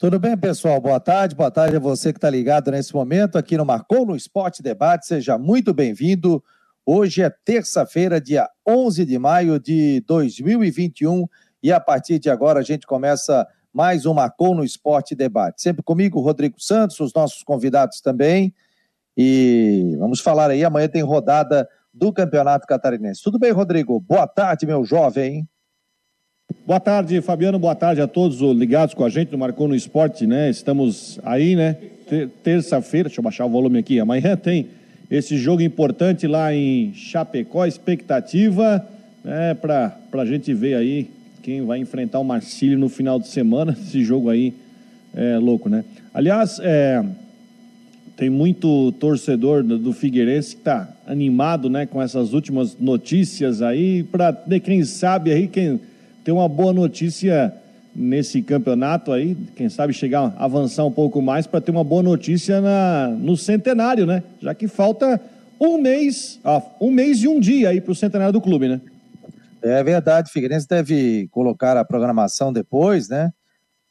Tudo bem, pessoal? Boa tarde. Boa tarde a você que está ligado nesse momento aqui no Marcou no Esporte Debate. Seja muito bem-vindo. Hoje é terça-feira, dia 11 de maio de 2021 e a partir de agora a gente começa mais um Marcou no Esporte Debate. Sempre comigo, Rodrigo Santos, os nossos convidados também. E vamos falar aí, amanhã tem rodada do Campeonato Catarinense. Tudo bem, Rodrigo? Boa tarde, meu jovem. Boa tarde, Fabiano. Boa tarde a todos ligados com a gente no Marcou no Esporte, né? Estamos aí, né? Terça-feira, deixa eu baixar o volume aqui. Amanhã tem esse jogo importante lá em Chapecó, expectativa, né? Para a gente ver aí quem vai enfrentar o Marcílio no final de semana. Esse jogo aí é louco, né? Aliás, é, tem muito torcedor do Figueirense que está animado, né? Com essas últimas notícias aí, para quem sabe aí quem ter uma boa notícia nesse campeonato aí, quem sabe chegar, avançar um pouco mais para ter uma boa notícia na, no centenário, né? Já que falta um mês, ah, um mês e um dia aí para o centenário do clube, né? É verdade, Figueirense deve colocar a programação depois, né?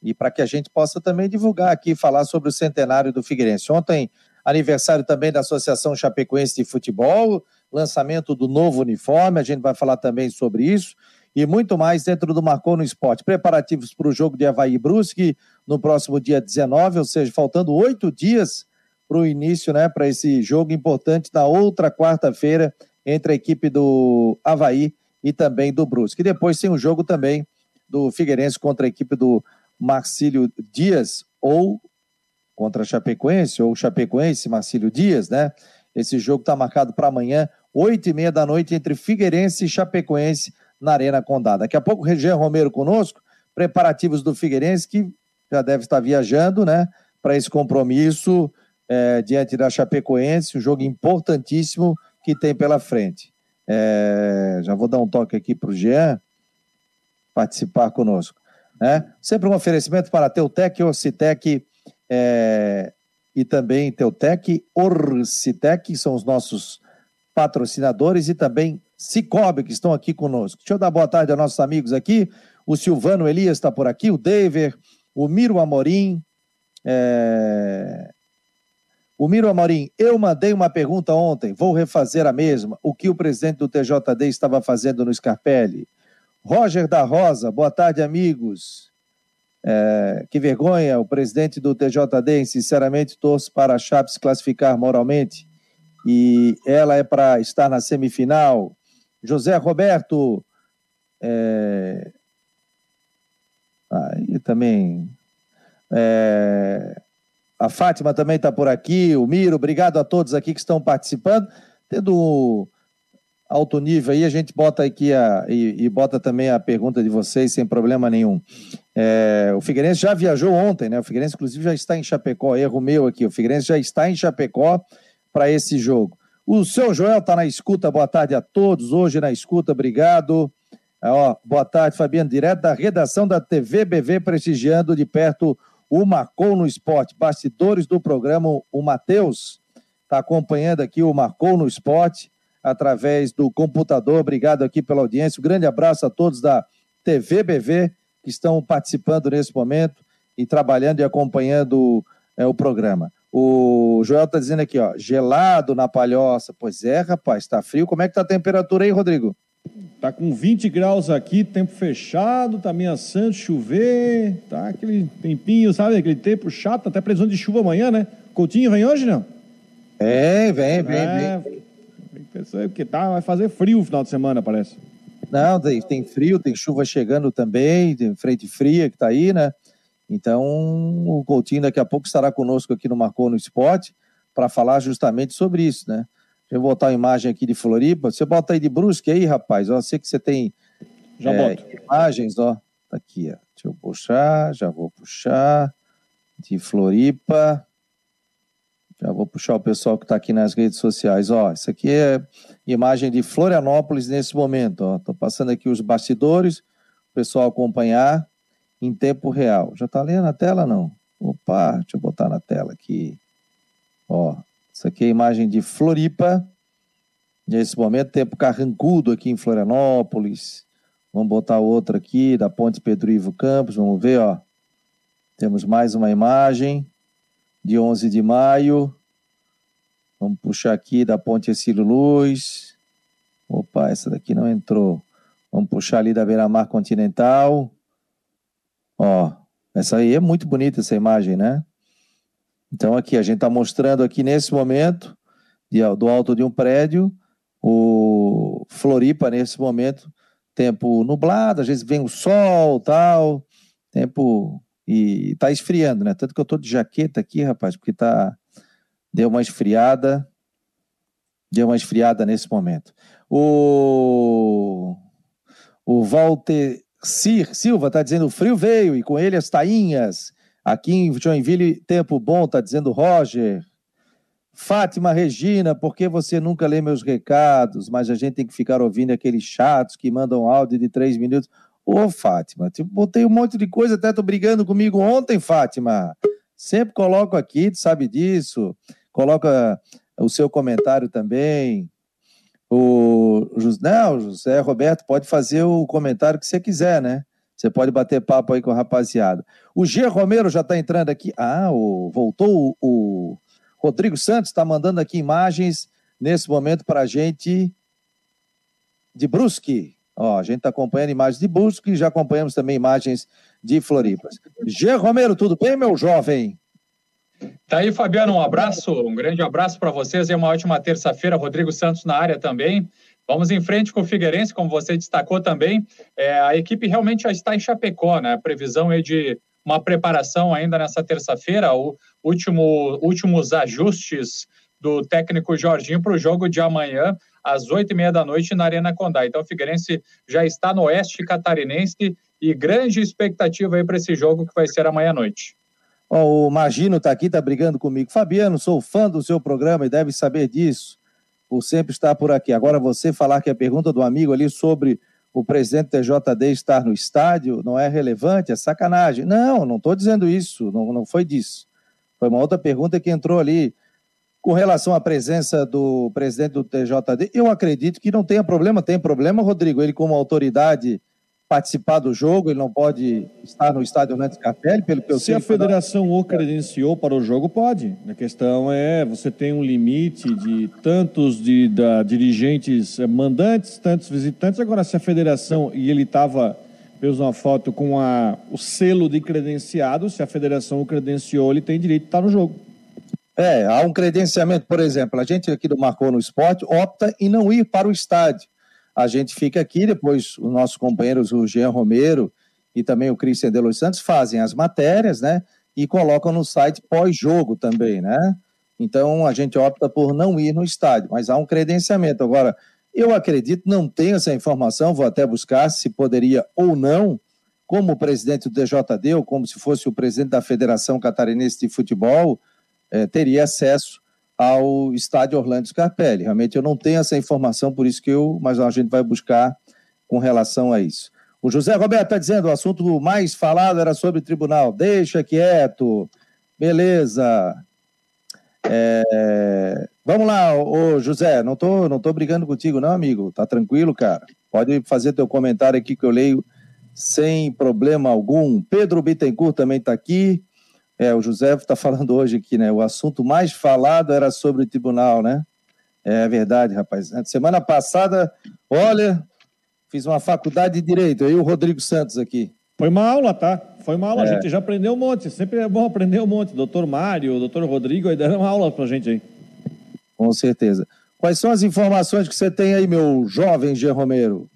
E para que a gente possa também divulgar aqui, falar sobre o centenário do Figueirense. Ontem, aniversário também da Associação Chapecoense de Futebol, lançamento do novo uniforme, a gente vai falar também sobre isso e muito mais dentro do Marcou no Esporte. Preparativos para o jogo de Havaí Brusque no próximo dia 19, ou seja, faltando oito dias para o início, né, para esse jogo importante na outra quarta-feira entre a equipe do Havaí e também do Brusque. E depois tem o um jogo também do Figueirense contra a equipe do Marcílio Dias ou contra a Chapecoense, ou Chapecoense, Marcílio Dias, né? Esse jogo está marcado para amanhã, oito e meia da noite, entre Figueirense e Chapecoense, na Arena Condá. Daqui a pouco, Região Romero conosco, preparativos do Figueirense, que já deve estar viajando, né, para esse compromisso é, diante da Chapecoense, um jogo importantíssimo que tem pela frente. É, já vou dar um toque aqui para o Jean participar conosco. Né? Sempre um oferecimento para Teutec, Orcitec é, e também Teutec, Orcitec, são os nossos patrocinadores e também Cicobi, que estão aqui conosco. Deixa eu dar boa tarde aos nossos amigos aqui. O Silvano Elias está por aqui, o David, o Miro Amorim. É... O Miro Amorim, eu mandei uma pergunta ontem, vou refazer a mesma. O que o presidente do TJD estava fazendo no Scarpelli? Roger da Rosa, boa tarde, amigos. É... que vergonha, o presidente do TJD, sinceramente, torço para a Chape se classificar moralmente e ela é para estar na semifinal. José Roberto. É... Aí também. É... A Fátima também está por aqui, o Miro, obrigado a todos aqui que estão participando. Tendo alto nível aí, a gente bota aqui a, e, e bota também a pergunta de vocês sem problema nenhum. É, o Figueirense já viajou ontem, né? O Figueirense, inclusive, já está em Chapecó, erro meu aqui. O Figueirense já está em Chapecó para esse jogo. O seu Joel está na escuta, boa tarde a todos. Hoje na escuta, obrigado. É, ó, boa tarde, Fabiano, direto da redação da TV BV, prestigiando de perto o Marcou no Esporte. Bastidores do programa, o Matheus está acompanhando aqui o Marcou no Esporte através do computador. Obrigado aqui pela audiência. Um grande abraço a todos da TV BV que estão participando nesse momento e trabalhando e acompanhando é, o programa. O Joel está dizendo aqui, ó, gelado na palhoça. Pois é, rapaz, está frio. Como é que tá a temperatura aí, Rodrigo? Tá com 20 graus aqui, tempo fechado, tá ameaçando chover, tá aquele tempinho, sabe? Aquele tempo chato, até previsão de chuva amanhã, né? Coutinho vem hoje, não? É, vem, vem, é, vem. Porque tá, vai fazer frio no final de semana, parece. Não, tem, tem frio, tem chuva chegando também, tem frente fria que tá aí, né? Então, o Coutinho daqui a pouco estará conosco aqui no Marcou no Esporte para falar justamente sobre isso, né? Deixa eu botar a imagem aqui de Floripa. Você bota aí de Brusque aí, rapaz. Eu sei que você tem já é, boto. imagens, ó. Tá aqui, ó. Deixa eu puxar, já vou puxar. De Floripa. Já vou puxar o pessoal que está aqui nas redes sociais. Ó, isso aqui é imagem de Florianópolis nesse momento. Tô passando aqui os bastidores, o pessoal acompanhar em tempo real. Já está lendo a tela, não? Opa, deixa eu botar na tela aqui. Ó, isso aqui é a imagem de Floripa. Nesse momento, tempo carrancudo aqui em Florianópolis. Vamos botar outra aqui, da Ponte Pedro Ivo Campos. Vamos ver, ó. Temos mais uma imagem de 11 de maio. Vamos puxar aqui da Ponte Exílio Luz. Opa, essa daqui não entrou. Vamos puxar ali da Beira-Mar Continental. Ó, essa aí é muito bonita essa imagem, né? Então aqui a gente está mostrando aqui nesse momento de, do alto de um prédio o Floripa nesse momento tempo nublado, às vezes vem o sol, tal, tempo e tá esfriando, né? Tanto que eu tô de jaqueta aqui, rapaz, porque tá deu uma esfriada, deu uma esfriada nesse momento. O o Walter Cir, Silva tá dizendo o frio veio e com ele as tainhas. Aqui em Joinville, tempo bom, tá dizendo Roger. Fátima Regina, por que você nunca lê meus recados? Mas a gente tem que ficar ouvindo aqueles chatos que mandam áudio de três minutos. Ô, Fátima, tipo, botei um monte de coisa, até tô brigando comigo ontem, Fátima. Sempre coloco aqui, tu sabe disso. Coloca o seu comentário também. O não, José Roberto pode fazer o comentário que você quiser, né? Você pode bater papo aí com a rapaziada. O G. Romero já está entrando aqui. Ah, o, voltou o, o Rodrigo Santos, está mandando aqui imagens nesse momento para a gente de Brusque. Ó, a gente está acompanhando imagens de Busco e já acompanhamos também imagens de Floripas. Gê Romero, tudo bem, meu jovem? Tá aí, Fabiano, um abraço, um grande abraço para vocês e uma ótima terça-feira. Rodrigo Santos na área também. Vamos em frente com o Figueirense, como você destacou também. É, a equipe realmente já está em Chapecó, né? A previsão é de uma preparação ainda nessa terça-feira, o último, últimos ajustes do técnico Jorginho para o jogo de amanhã às oito e meia da noite na Arena Condá. Então o Figueirense já está no oeste catarinense e grande expectativa aí para esse jogo que vai ser amanhã à noite. O Magino está aqui, está brigando comigo. Fabiano, sou fã do seu programa e deve saber disso. Por sempre estar por aqui. Agora você falar que a pergunta do amigo ali sobre o presidente TJD estar no estádio não é relevante, é sacanagem. Não, não estou dizendo isso, não, não foi disso. Foi uma outra pergunta que entrou ali. Com relação à presença do presidente do TJD, eu acredito que não tenha problema. Tem problema, Rodrigo? Ele, como autoridade, participar do jogo, ele não pode estar no estádio Orlando Scarpelli, pelo que eu Se sei. Se a federação o credenciou para o jogo, pode. A questão é, você tem um limite de tantos de da, dirigentes mandantes, tantos visitantes. Agora, se a federação, e ele estava, fez uma foto com a, o selo de credenciado, se a federação o credenciou, ele tem direito de estar no jogo. É, há um credenciamento, por exemplo, a gente aqui do Marcou no Esporte opta em não ir para o estádio. A gente fica aqui, depois os nossos companheiros, o Jean Romero e também o Cristian de Los Santos, fazem as matérias, né? E colocam no site pós-jogo também, né? Então a gente opta por não ir no estádio, mas há um credenciamento. Agora, eu acredito, não tenho essa informação, vou até buscar se poderia ou não, como o presidente do DJD, ou como se fosse o presidente da Federação Catarinense de Futebol, é, teria acesso ao estádio Orlando Scarpelli. Realmente eu não tenho essa informação, por isso que eu, mas a gente vai buscar com relação a isso. O José Roberto está dizendo o assunto mais falado era sobre tribunal. Deixa quieto. Beleza. É... Vamos lá, ô José, não tô, não tô brigando contigo, não, amigo. Tá tranquilo, cara? Pode fazer teu comentário aqui que eu leio sem problema algum. Pedro Bittencourt também está aqui. É, o José está falando hoje aqui, né? O assunto mais falado era sobre o tribunal, né? É verdade, rapaz. Semana passada, olha, fiz uma faculdade de Direito, aí o Rodrigo Santos aqui. Foi uma aula, tá? Foi uma aula, é. a gente já aprendeu um monte. Sempre é bom aprender um monte. Doutor Mário, doutor Rodrigo, aí deram uma aula pra gente aí. Com certeza. Quais são as informações que você tem aí, meu jovem G. Romero?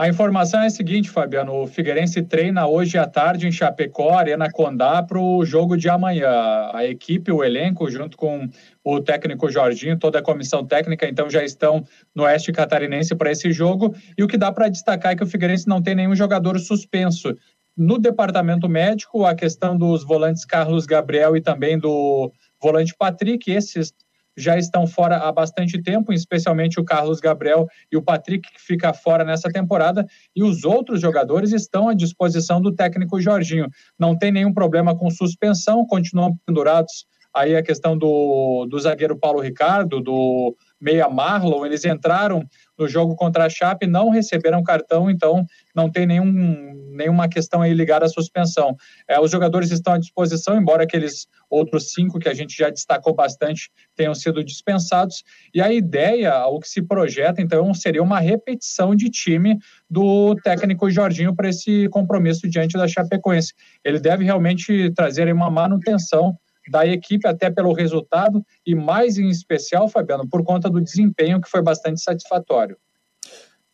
A informação é a seguinte, Fabiano: o Figueirense treina hoje à tarde em Chapecó, Arena Condá, para o jogo de amanhã. A equipe, o elenco, junto com o técnico Jorginho, toda a comissão técnica, então já estão no Oeste Catarinense para esse jogo. E o que dá para destacar é que o Figueirense não tem nenhum jogador suspenso. No departamento médico, a questão dos volantes Carlos Gabriel e também do volante Patrick, esses já estão fora há bastante tempo, especialmente o Carlos Gabriel e o Patrick, que fica fora nessa temporada, e os outros jogadores estão à disposição do técnico Jorginho. Não tem nenhum problema com suspensão, continuam pendurados aí a questão do, do zagueiro Paulo Ricardo, do meia Marlon, eles entraram no jogo contra a Chape, não receberam cartão, então não tem nenhum, nenhuma questão aí ligada à suspensão. É, os jogadores estão à disposição, embora aqueles outros cinco que a gente já destacou bastante tenham sido dispensados. E a ideia, o que se projeta, então, seria uma repetição de time do técnico Jorginho para esse compromisso diante da Chapecoense. Ele deve realmente trazer uma manutenção da equipe, até pelo resultado e mais em especial, Fabiano, por conta do desempenho que foi bastante satisfatório.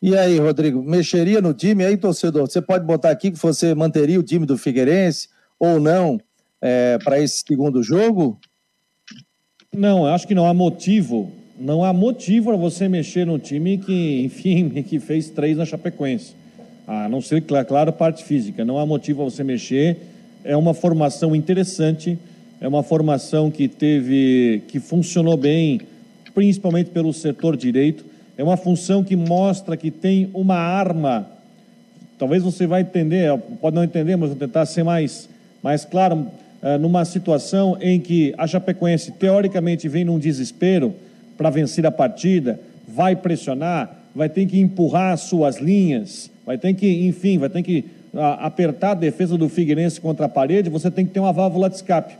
E aí, Rodrigo, mexeria no time aí, torcedor? Você pode botar aqui que você manteria o time do Figueirense ou não é, para esse segundo jogo? Não, eu acho que não há motivo. Não há motivo para você mexer no time que, enfim, que fez três na Chapecoense. A não ser, claro, parte física. Não há motivo para você mexer. É uma formação interessante é uma formação que teve, que funcionou bem, principalmente pelo setor direito. É uma função que mostra que tem uma arma. Talvez você vai entender, pode não entender, mas vou tentar ser mais, mais claro. É, numa situação em que a Chapecoense teoricamente vem num desespero para vencer a partida, vai pressionar, vai ter que empurrar as suas linhas, vai ter que, enfim, vai ter que apertar a defesa do Figueirense contra a parede, você tem que ter uma válvula de escape.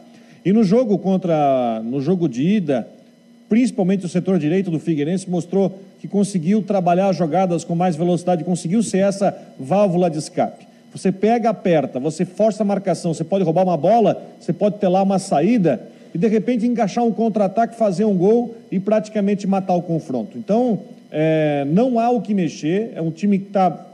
E no jogo contra, no jogo de ida, principalmente o setor direito do Figueirense mostrou que conseguiu trabalhar jogadas com mais velocidade, conseguiu ser essa válvula de escape. Você pega, aperta, você força a marcação, você pode roubar uma bola, você pode ter lá uma saída e de repente encaixar um contra-ataque, fazer um gol e praticamente matar o confronto. Então, é, não há o que mexer, é um time que tá,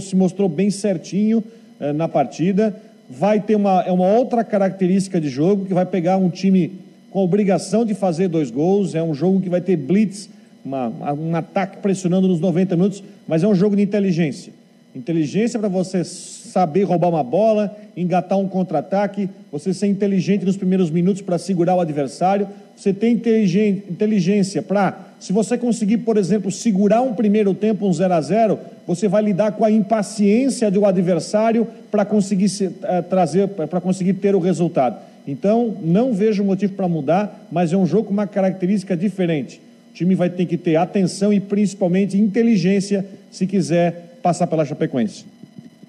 se mostrou bem certinho é, na partida vai ter uma, é uma outra característica de jogo, que vai pegar um time com a obrigação de fazer dois gols, é um jogo que vai ter blitz, uma, um ataque pressionando nos 90 minutos, mas é um jogo de inteligência. Inteligência para você saber roubar uma bola, engatar um contra-ataque, você ser inteligente nos primeiros minutos para segurar o adversário, você tem inteligência para, se você conseguir, por exemplo, segurar um primeiro tempo, um 0 a 0 você vai lidar com a impaciência do adversário para conseguir se, é, trazer, para conseguir ter o resultado. Então, não vejo motivo para mudar, mas é um jogo com uma característica diferente. O time vai ter que ter atenção e principalmente inteligência se quiser passar pela Chapecoense.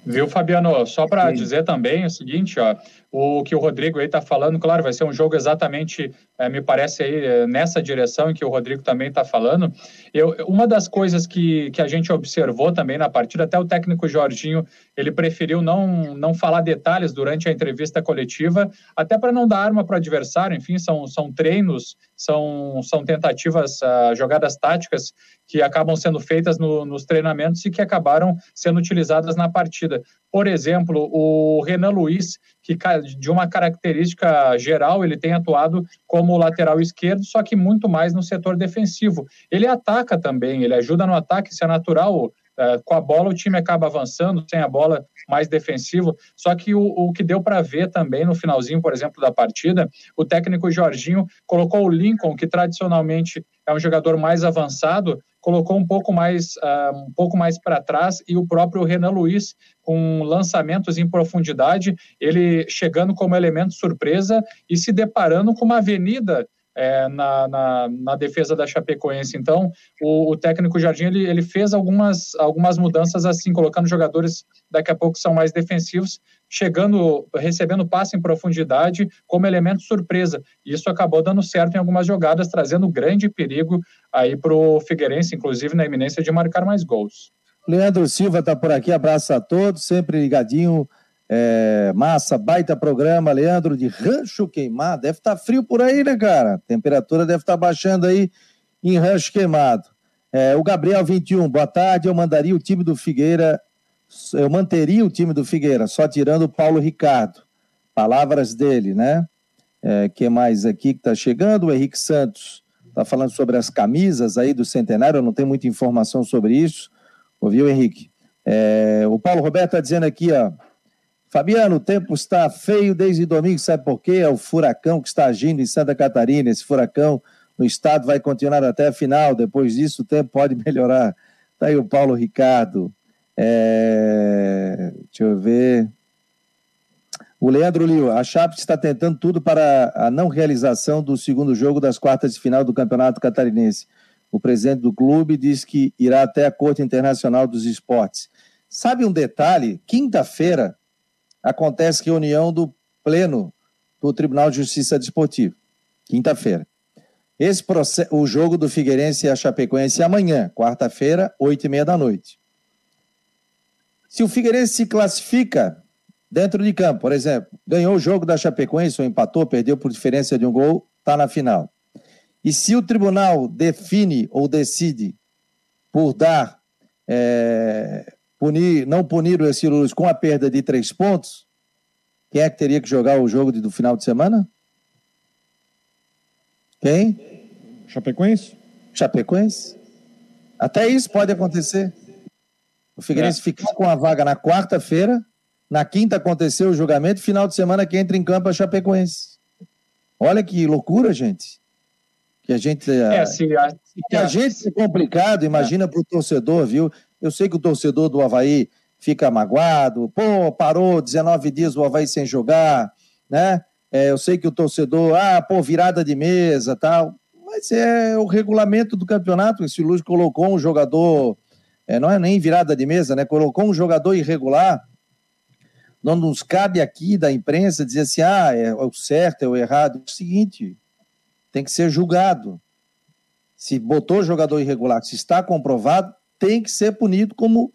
Viu, Fabiano? Só para dizer também o seguinte, ó, o que o Rodrigo aí está falando, claro, vai ser um jogo exatamente, me parece aí, é, nessa direção em que o Rodrigo também está falando. Eu, uma das coisas que, que a gente observou também na partida, até o técnico Jorginho, ele preferiu não, não falar detalhes durante a entrevista coletiva, até para não dar arma para o adversário, enfim, são, são treinos, são, são tentativas, uh, jogadas táticas que acabam sendo feitas no, nos treinamentos e que acabaram sendo utilizadas na partida. Por exemplo, o Renan Luiz, que de uma característica geral, ele tem atuado como lateral esquerdo, só que muito mais no setor defensivo. Ele ataca também, ele ajuda no ataque, isso é natural. É, com a bola o time acaba avançando, sem a bola mais defensivo. Só que o, o que deu para ver também no finalzinho, por exemplo, da partida, o técnico Jorginho colocou o Lincoln, que tradicionalmente é um jogador mais avançado, colocou um pouco mais, uh, um pouco mais para trás e o próprio Renan Luiz com lançamentos em profundidade, ele chegando como elemento surpresa e se deparando com uma avenida é, na, na, na, defesa da Chapecoense. Então, o, o, técnico Jardim ele, ele fez algumas, algumas mudanças assim, colocando jogadores daqui a pouco são mais defensivos, chegando, recebendo passe em profundidade como elemento surpresa. Isso acabou dando certo em algumas jogadas, trazendo grande perigo aí para o Figueirense, inclusive na iminência de marcar mais gols. Leandro Silva está por aqui, abraço a todos, sempre ligadinho é, massa, baita programa, Leandro, de Rancho Queimado. Deve estar tá frio por aí, né, cara? Temperatura deve estar tá baixando aí em Rancho Queimado. É, o Gabriel 21, boa tarde. Eu mandaria o time do Figueira, eu manteria o time do Figueira, só tirando o Paulo Ricardo. Palavras dele, né? É, que mais aqui que está chegando? O Henrique Santos está falando sobre as camisas aí do centenário, eu não tenho muita informação sobre isso. Ouviu, Henrique? É, o Paulo Roberto está dizendo aqui, ó. Fabiano, o tempo está feio desde domingo, sabe por quê? É o furacão que está agindo em Santa Catarina. Esse furacão no estado vai continuar até a final. Depois disso, o tempo pode melhorar. Está aí o Paulo Ricardo. É... Deixa eu ver. O Leandro Lio, a Chape está tentando tudo para a não realização do segundo jogo das quartas de final do Campeonato Catarinense. O presidente do clube diz que irá até a Corte Internacional dos Esportes. Sabe um detalhe? Quinta-feira acontece reunião do Pleno do Tribunal de Justiça Desportivo. Quinta-feira. Esse processo, o jogo do Figueirense e a Chapecoense é amanhã, quarta-feira, oito e meia da noite. Se o Figueirense se classifica dentro de campo, por exemplo, ganhou o jogo da Chapecoense ou empatou, perdeu por diferença de um gol, está na final. E se o tribunal define ou decide por dar, é, punir, não punir o Ercílio com a perda de três pontos, quem é que teria que jogar o jogo do final de semana? Quem? Chapecoense. Chapecoense. Até isso pode acontecer. O Figueirense é. ficar com a vaga na quarta-feira na quinta aconteceu o julgamento, final de semana que entra em campo a Chapecoense. Olha que loucura, gente. Que a gente. É, a, que a gente é complicado, imagina é. para o torcedor, viu? Eu sei que o torcedor do Havaí fica magoado, pô, parou 19 dias o Havaí sem jogar, né? É, eu sei que o torcedor, ah, pô, virada de mesa tal. Mas é o regulamento do campeonato. Esse Luz colocou um jogador, é, não é nem virada de mesa, né? Colocou um jogador irregular não nos cabe aqui da imprensa dizer assim, ah, é o certo, é o errado. É o seguinte, tem que ser julgado. Se botou jogador irregular, se está comprovado, tem que ser punido como,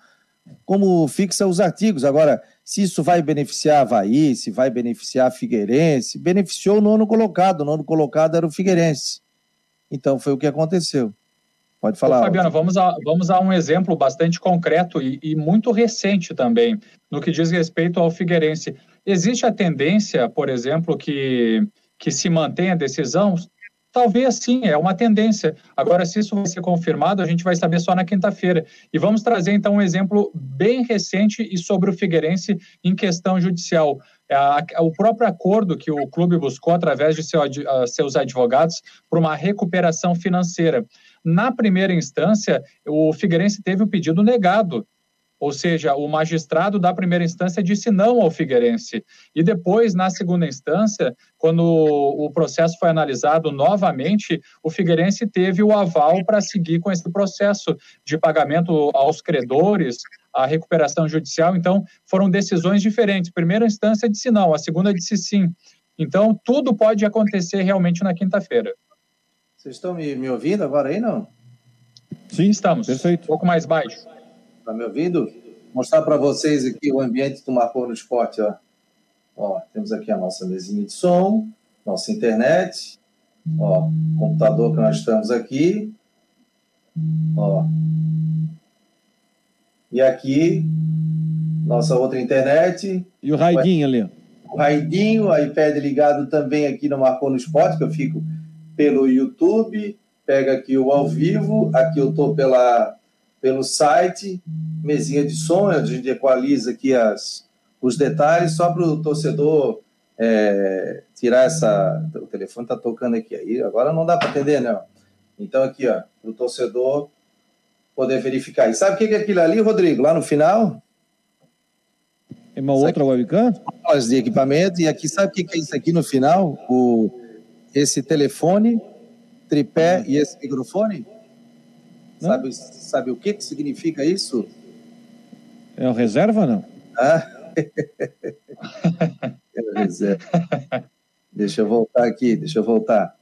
como fixa os artigos. Agora, se isso vai beneficiar Havaí, se vai beneficiar Figueirense, beneficiou o nono colocado. O nono colocado era o Figueirense. Então foi o que aconteceu. Pode falar. Ô, Fabiano, vamos a, vamos a um exemplo bastante concreto e, e, muito recente também, no que diz respeito ao Figueirense. Existe a tendência, por exemplo, que, que se mantenha a decisão? Talvez sim, é uma tendência. Agora, se isso vai ser confirmado, a gente vai saber só na quinta-feira. E vamos trazer, então, um exemplo bem recente e sobre o Figueirense em questão judicial. O próprio acordo que o clube buscou através de seu, seus advogados para uma recuperação financeira. Na primeira instância, o Figueirense teve o pedido negado. Ou seja, o magistrado da primeira instância disse não ao Figueirense. E depois, na segunda instância, quando o processo foi analisado novamente, o Figueirense teve o aval para seguir com esse processo de pagamento aos credores, a recuperação judicial. Então, foram decisões diferentes. Primeira instância disse não, a segunda disse sim. Então, tudo pode acontecer realmente na quinta-feira. Vocês estão me, me ouvindo agora aí, não? Sim, estamos. Perfeito. Um pouco mais baixo. Está me ouvindo? Vou mostrar para vocês aqui o ambiente do Marcou no Esporte. Ó. ó, temos aqui a nossa mesinha de som, nossa internet, ó, computador que nós estamos aqui. Ó. E aqui, nossa outra internet. E o raidinho ali. O raidinho, o iPad ligado também aqui no Marcou no Esporte, que eu fico pelo YouTube, pega aqui o ao vivo, aqui eu estou pela, pelo site, mesinha de som, a gente equaliza aqui as, os detalhes, só para o torcedor é, tirar essa. O telefone está tocando aqui, aí agora não dá para atender, não. Então, aqui, ó, para o torcedor poder verificar. E sabe o que é aquilo ali, Rodrigo? Lá no final? É uma outra webcam? De equipamento, e aqui, sabe o que é isso aqui no final? O esse telefone, tripé e esse microfone? Sabe, sabe o que, que significa isso? É o reserva não? Ah. é reserva. Deixa eu voltar aqui, deixa eu voltar.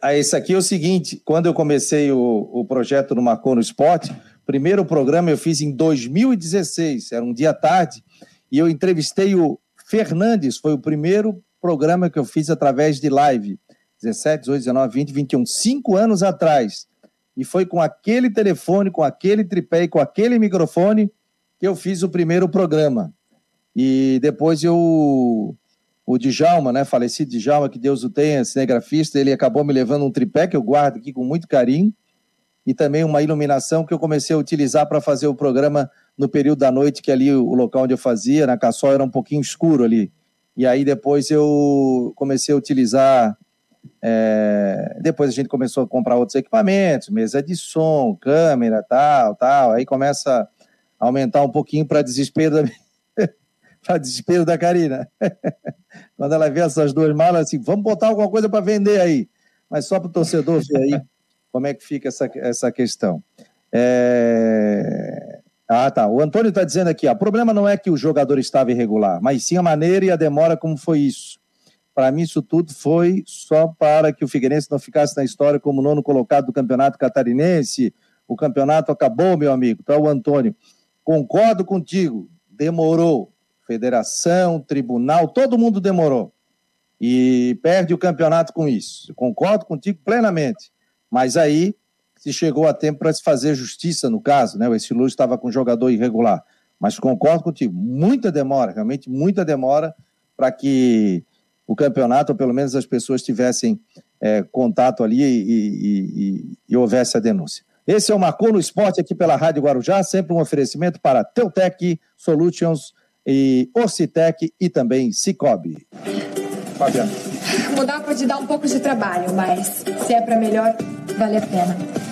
Ah, esse aqui é o seguinte: quando eu comecei o, o projeto no Marcou no Esporte, primeiro programa eu fiz em 2016, era um dia à tarde, e eu entrevistei o Fernandes, foi o primeiro programa que eu fiz através de live. 17, 18, 19, 20, 21, cinco anos atrás. E foi com aquele telefone, com aquele tripé e com aquele microfone que eu fiz o primeiro programa. E depois eu. O Djalma, né? Falecido Djalma, que Deus o tenha, cinegrafista, ele acabou me levando um tripé que eu guardo aqui com muito carinho. E também uma iluminação que eu comecei a utilizar para fazer o programa no período da noite, que ali o local onde eu fazia, na Caçol, era um pouquinho escuro ali. E aí depois eu comecei a utilizar é, depois a gente começou a comprar outros equipamentos, mesa de som, câmera, tal, tal. Aí começa a aumentar um pouquinho para desespero da para desespero da Karina. Quando ela vê essas duas malas, assim, vamos botar alguma coisa para vender aí. Mas só para o torcedor ver aí como é que fica essa, essa questão. É... Ah, tá. O Antônio está dizendo aqui: ó, o problema não é que o jogador estava irregular, mas sim a maneira e a demora como foi isso. Para mim, isso tudo foi só para que o Figueirense não ficasse na história como nono colocado do campeonato catarinense. O campeonato acabou, meu amigo. Então, o Antônio, concordo contigo, demorou. Federação, tribunal, todo mundo demorou. E perde o campeonato com isso. Concordo contigo plenamente. Mas aí se chegou a tempo para se fazer justiça no caso, né? O Estilu estava com jogador irregular. Mas concordo contigo, muita demora, realmente muita demora para que o campeonato, ou pelo menos as pessoas tivessem é, contato ali e, e, e, e, houvesse a denúncia. Esse é o Marcou no Esporte aqui pela Rádio Guarujá, sempre um oferecimento para Teutec Solutions e Orcitec e também Cicobi. Fabiano. Mudar pode dar um pouco de trabalho, mas se é para melhor, vale a pena.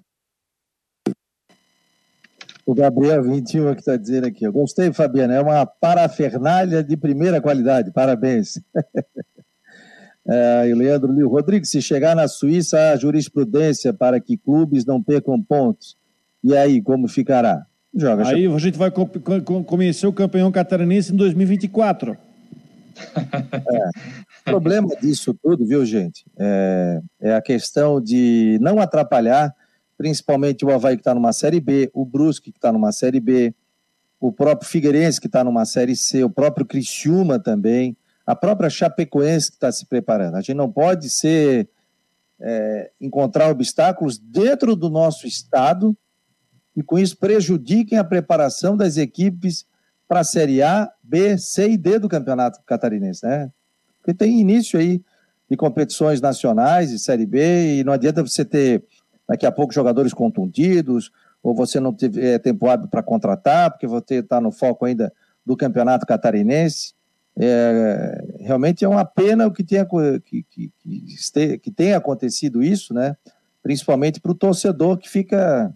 O Gabriel 21 que está dizendo aqui. Eu gostei, Fabiana. É uma parafernália de primeira qualidade. Parabéns. é, e Leandro Lio. Rodrigo, se chegar na Suíça, há jurisprudência para que clubes não percam pontos. E aí, como ficará? Joga. Aí a gente vai conhecer o campeão catarinense em 2024. É. O problema disso tudo, viu, gente, é, é a questão de não atrapalhar principalmente o Havaí que está numa Série B, o Brusque que está numa Série B, o próprio Figueirense que está numa Série C, o próprio Criciúma também, a própria Chapecoense que está se preparando. A gente não pode ser é, encontrar obstáculos dentro do nosso estado e com isso prejudiquem a preparação das equipes para a Série A, B, C e D do Campeonato Catarinense, né? Porque tem início aí de competições nacionais e Série B e não adianta você ter daqui a pouco jogadores contundidos, ou você não teve é, tempo hábil para contratar, porque você está no foco ainda do campeonato catarinense. É, realmente é uma pena o que tenha, que, que, que, que acontecido isso, né? principalmente para o torcedor que fica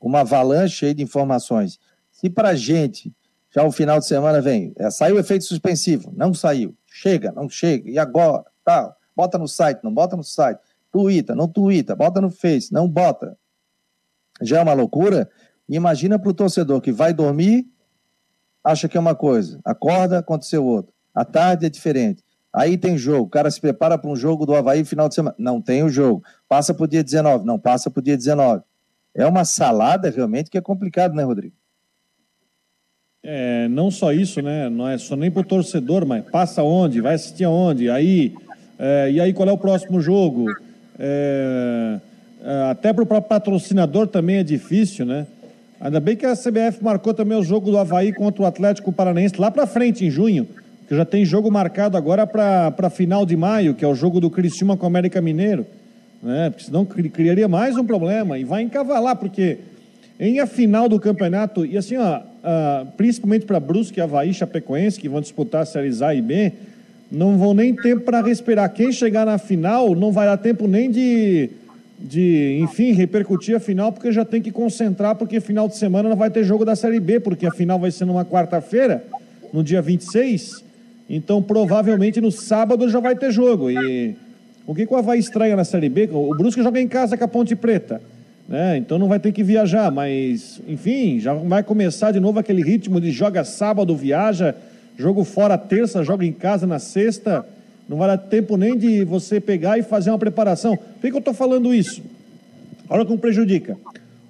uma avalanche aí de informações. Se para a gente, já o final de semana vem, é, saiu o efeito suspensivo, não saiu, chega, não chega, e agora? Tal, bota no site, não bota no site Tuita, não tuita, bota no Face, não bota. Já é uma loucura. Imagina para o torcedor que vai dormir, acha que é uma coisa, acorda, aconteceu outra. À tarde é diferente. Aí tem jogo, o cara se prepara para um jogo do Havaí final de semana. Não tem o jogo. Passa para o dia 19. Não, passa para o dia 19. É uma salada realmente que é complicado, né, Rodrigo? É, não só isso, né? Não é só nem para o torcedor, mas passa onde, vai assistir aonde, aí, é, e aí qual é o próximo jogo? É, é, até para o próprio patrocinador também é difícil, né? Ainda bem que a CBF marcou também o jogo do Havaí contra o Atlético Paranaense lá para frente, em junho, que já tem jogo marcado agora para final de maio, que é o jogo do Criciúma com o América Mineiro, né? Porque senão criaria mais um problema e vai encavalar, porque em a final do campeonato, e assim, ó, uh, principalmente para Brusque, Havaí, Chapecoense, que vão disputar a séries A e B, não vão nem tempo para respirar. Quem chegar na final não vai dar tempo nem de, de, enfim, repercutir a final, porque já tem que concentrar, porque final de semana não vai ter jogo da Série B, porque a final vai ser numa quarta-feira, no dia 26. Então, provavelmente no sábado já vai ter jogo. E o que, que o Havaí estranha na Série B? O Brusque joga em casa com a Ponte Preta. Né? Então não vai ter que viajar, mas enfim, já vai começar de novo aquele ritmo de joga sábado, viaja, jogo fora terça, joga em casa na sexta. Não vai dar tempo nem de você pegar e fazer uma preparação. Por que, que eu estou falando isso? Olha como prejudica.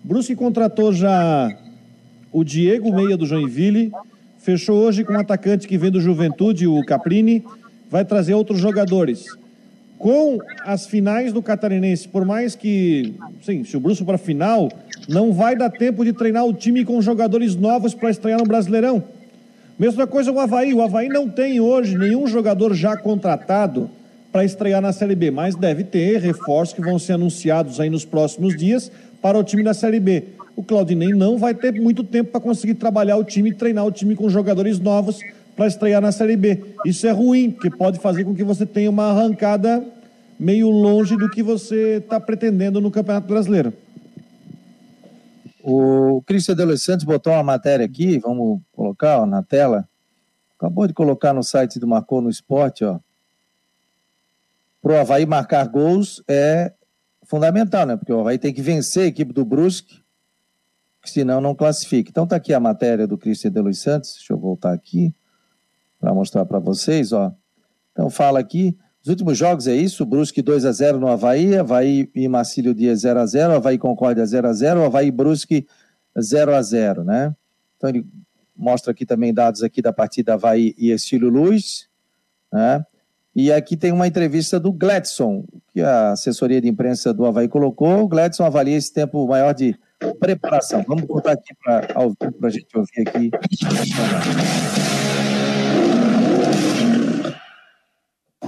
Brusque contratou já o Diego Meia do Joinville, fechou hoje com um atacante que vem do Juventude, o Caprini, vai trazer outros jogadores com as finais do Catarinense, por mais que, sim, se o Brusco para final, não vai dar tempo de treinar o time com jogadores novos para estrear no Brasileirão. Mesma coisa o Havaí. O Havaí não tem hoje nenhum jogador já contratado para estrear na Série B, mas deve ter reforços que vão ser anunciados aí nos próximos dias para o time da Série B. O Claudinei não vai ter muito tempo para conseguir trabalhar o time treinar o time com jogadores novos para estrear na Série B. Isso é ruim, porque pode fazer com que você tenha uma arrancada meio longe do que você está pretendendo no Campeonato Brasileiro. O Cristian de Los Santos botou uma matéria aqui, vamos colocar ó, na tela. Acabou de colocar no site do Marcou no Esporte, ó. Pro Havaí marcar gols é fundamental, né? Porque o Havaí tem que vencer a equipe do Brusque, senão não classifica. Então tá aqui a matéria do Cristian de Los Santos. Deixa eu voltar aqui para mostrar para vocês, ó. Então fala aqui, os últimos jogos é isso, Brusque 2 a 0 no Havaí, Havaí e Marcílio Dias 0 a 0 Havaí Concórdia 0 a 0 Havaí Brusque 0 a 0 né? Então ele mostra aqui também dados aqui da partida Havaí e Estilo Luz, né? E aqui tem uma entrevista do Gladson, que a assessoria de imprensa do Havaí colocou. O Gladson avalia esse tempo maior de preparação. Vamos botar aqui para a gente ouvir aqui.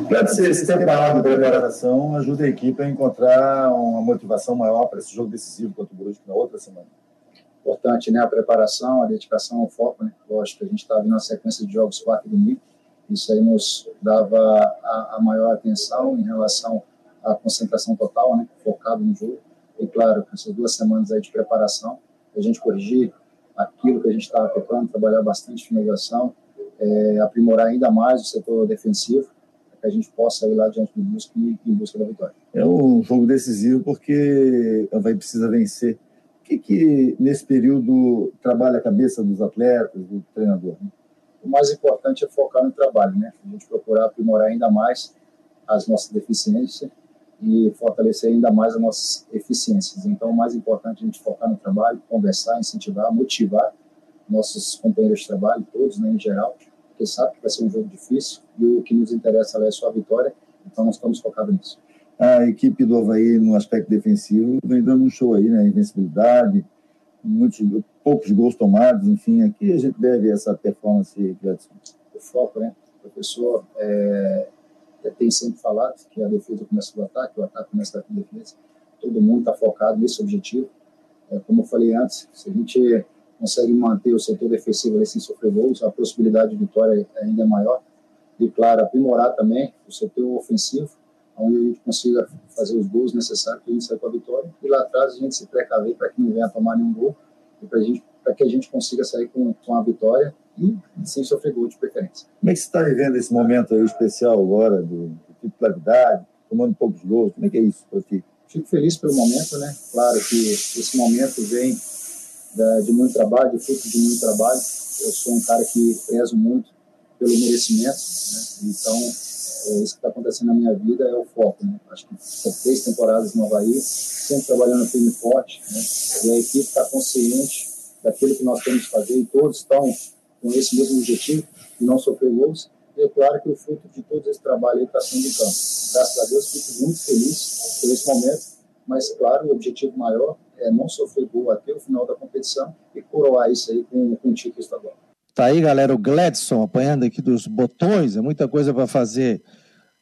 Pode ser esse tempo de preparação ajuda a equipe a encontrar uma motivação maior para esse jogo decisivo contra o Brusque na outra semana. Importante, né? A preparação, a dedicação, o foco, né? Lógico, a gente estava tá vindo uma sequência de jogos quarto e domingo. Isso aí nos dava a, a, maior atenção em relação à concentração total, né? Focado no jogo. E claro, essas duas semanas aí de preparação, a gente corrigir aquilo que a gente estava tocando, trabalhar bastante finalização, é, aprimorar ainda mais o setor defensivo que a gente possa ir lá diante do Brusque e em busca da vitória. É um jogo decisivo porque vai precisa vencer. O que, que nesse período trabalha a cabeça dos atletas, do treinador? Né? O mais importante é focar no trabalho, né? A gente procurar aprimorar ainda mais as nossas deficiências e fortalecer ainda mais as nossas eficiências. Então, o mais importante é a gente focar no trabalho, conversar, incentivar, motivar nossos companheiros de trabalho, todos, né, em geral, porque sabe que vai ser um jogo difícil e o que nos interessa é só a vitória, então nós estamos focados nisso. A equipe do Havaí, no aspecto defensivo, vem dando um show aí, né? Invencibilidade, muitos, poucos gols tomados, enfim, aqui a gente deve essa performance, Gladson. O foco, né? O professor é, tem sempre falado que a defesa começa do ataque, o ataque começa da defesa. Todo mundo está focado nesse objetivo. É, como eu falei antes, se a gente consegue manter o setor defensivo ali sem sofrer gols, a possibilidade de vitória ainda é maior. E, claro, aprimorar também o setor ofensivo, onde a gente consiga fazer os gols necessários para a gente sair com a vitória. E lá atrás a gente se precaver para que não venha tomar nenhum gol e para gente, que a gente consiga sair com, com a vitória e sem sofrer gol de preferência. Como é que você está vivendo esse momento aí especial agora de titularidade, tomando poucos gols? Como é que é isso para ti? Fico feliz pelo momento, né? Claro que esse momento vem de muito trabalho, de fruto de muito trabalho. Eu sou um cara que prezo muito pelo merecimento, né? então é isso que está acontecendo na minha vida é o foco. Né? Acho que são três temporadas no Havaí, sempre trabalhando firme e forte, né? e a equipe está consciente daquilo que nós temos que fazer e todos estão com esse mesmo objetivo, de não sofrer gols. E é claro que o fruto de todo esse trabalho está sendo em campo. Graças a Deus, fico muito feliz por esse momento, mas claro, o objetivo maior é, não sofrer gol até o final da competição e coroar isso aí com, com o título estadual. Tá aí, galera, o Gladson apanhando aqui dos botões, é muita coisa para fazer.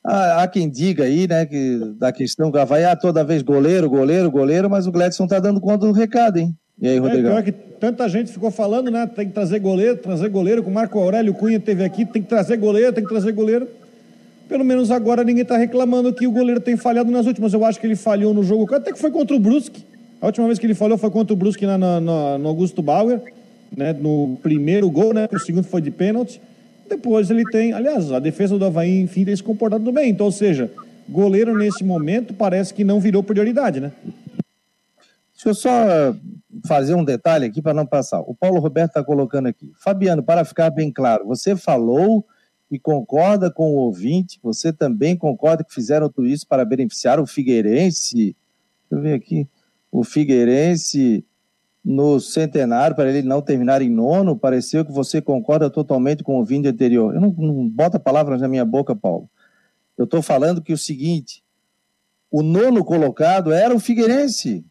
Ah, há quem diga aí, né, que da questão que vai ah, toda vez goleiro, goleiro, goleiro, mas o Gladson tá dando conta do recado, hein? E aí, Rodrigo? É, pior que tanta gente ficou falando, né? Tem que trazer goleiro, trazer goleiro, com o Marco Aurélio Cunha teve aqui, tem que trazer goleiro, tem que trazer goleiro. Pelo menos agora ninguém está reclamando que o goleiro tem falhado nas últimas. Eu acho que ele falhou no jogo, até que foi contra o Brusque. A última vez que ele falhou foi contra o Brusque na, na, na, no Augusto Bauer, né, no primeiro gol, né, o segundo foi de pênalti. Depois ele tem, aliás, a defesa do Havaí, enfim, tem se comportado bem. Então, ou seja, goleiro nesse momento parece que não virou prioridade, né? Deixa eu só fazer um detalhe aqui para não passar. O Paulo Roberto está colocando aqui. Fabiano, para ficar bem claro, você falou e concorda com o ouvinte, você também concorda que fizeram tudo isso para beneficiar o Figueirense? Deixa eu ver aqui. O Figueirense no centenário, para ele não terminar em nono, pareceu que você concorda totalmente com o vídeo anterior. Eu não, não bota palavras na minha boca, Paulo. Eu estou falando que o seguinte: o nono colocado era o Figueirense.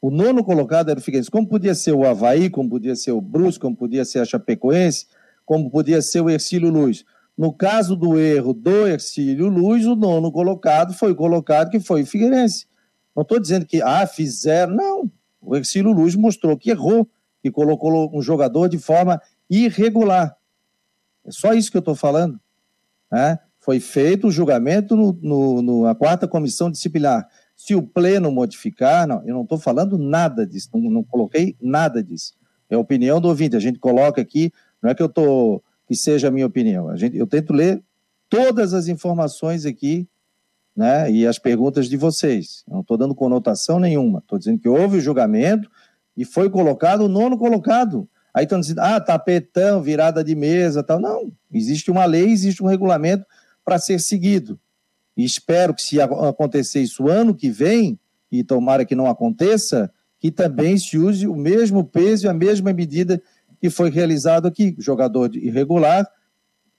O nono colocado era o Figueirense. Como podia ser o Havaí, como podia ser o Brusque, como podia ser a Chapecoense, como podia ser o Ercílio Luz. No caso do erro do Ercílio Luz, o nono colocado foi colocado que foi o Figueirense. Não estou dizendo que, ah, fizeram. Não. O Ercílio Luz mostrou que errou, que colocou um jogador de forma irregular. É só isso que eu estou falando. Né? Foi feito o julgamento no, no, no, na quarta comissão disciplinar. Se o pleno modificar, não, eu não estou falando nada disso, não, não, coloquei nada disso. É a opinião do ouvinte, a gente coloca aqui, não é que eu tô que seja a minha opinião. A gente, eu tento ler todas as informações aqui né, e as perguntas de vocês. Não estou dando conotação nenhuma. Estou dizendo que houve o julgamento e foi colocado o nono colocado. Aí estão dizendo, ah, tapetão, virada de mesa, tal. Não, existe uma lei, existe um regulamento para ser seguido. E espero que, se acontecer isso ano que vem, e tomara que não aconteça, que também se use o mesmo peso e a mesma medida que foi realizado aqui. O jogador irregular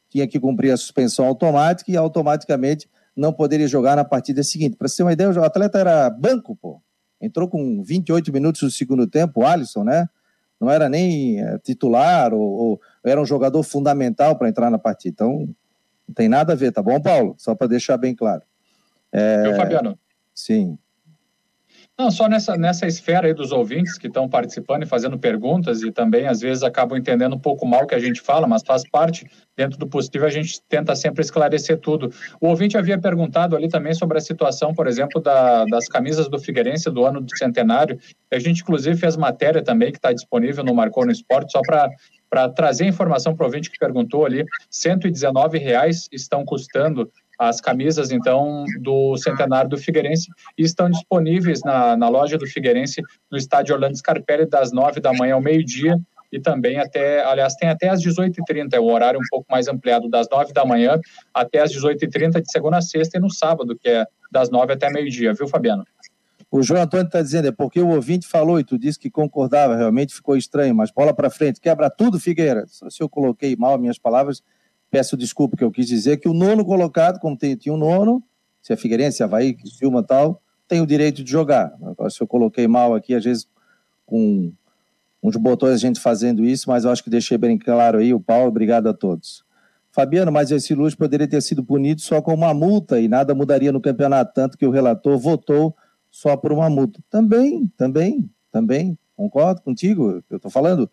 tinha que cumprir a suspensão automática e automaticamente não poderia jogar na partida seguinte. Para ter uma ideia, o atleta era banco, pô. Entrou com 28 minutos do segundo tempo, o Alisson, né? Não era nem é, titular ou, ou, era um jogador fundamental para entrar na partida. Então, não tem nada a ver, tá bom, Paulo? Só para deixar bem claro. É... Eu, Fabiano. Sim. Não, só nessa, nessa esfera aí dos ouvintes que estão participando e fazendo perguntas e também às vezes acabam entendendo um pouco mal o que a gente fala, mas faz parte, dentro do possível, a gente tenta sempre esclarecer tudo. O ouvinte havia perguntado ali também sobre a situação, por exemplo, da, das camisas do Figueirense do ano do centenário. A gente, inclusive, fez matéria também que está disponível no Marcou no Esporte, só para para trazer informação para o ouvinte que perguntou ali, 119 reais estão custando as camisas, então, do centenário do Figueirense e estão disponíveis na, na loja do Figueirense no estádio Orlando Scarpelli das nove da manhã ao meio-dia e também até, aliás, tem até às 18h30, é um horário um pouco mais ampliado, das nove da manhã até às 18h30 de segunda a sexta e no sábado, que é das nove até meio-dia, viu, Fabiano? O João Antônio está dizendo, é porque o ouvinte falou e tu disse que concordava, realmente ficou estranho, mas bola para frente, quebra tudo, Figueira. Se eu coloquei mal as minhas palavras, peço desculpa que eu quis dizer que o nono colocado, como tem, tinha um nono, se é Figueirense, Havaí, Silma tal, tem o direito de jogar. Agora, se eu coloquei mal aqui, às vezes com uns botões a gente fazendo isso, mas eu acho que deixei bem claro aí, o Paulo, obrigado a todos. Fabiano, mas esse Luz poderia ter sido punido só com uma multa e nada mudaria no campeonato, tanto que o relator votou só por uma multa. Também, também, também, concordo contigo, eu estou falando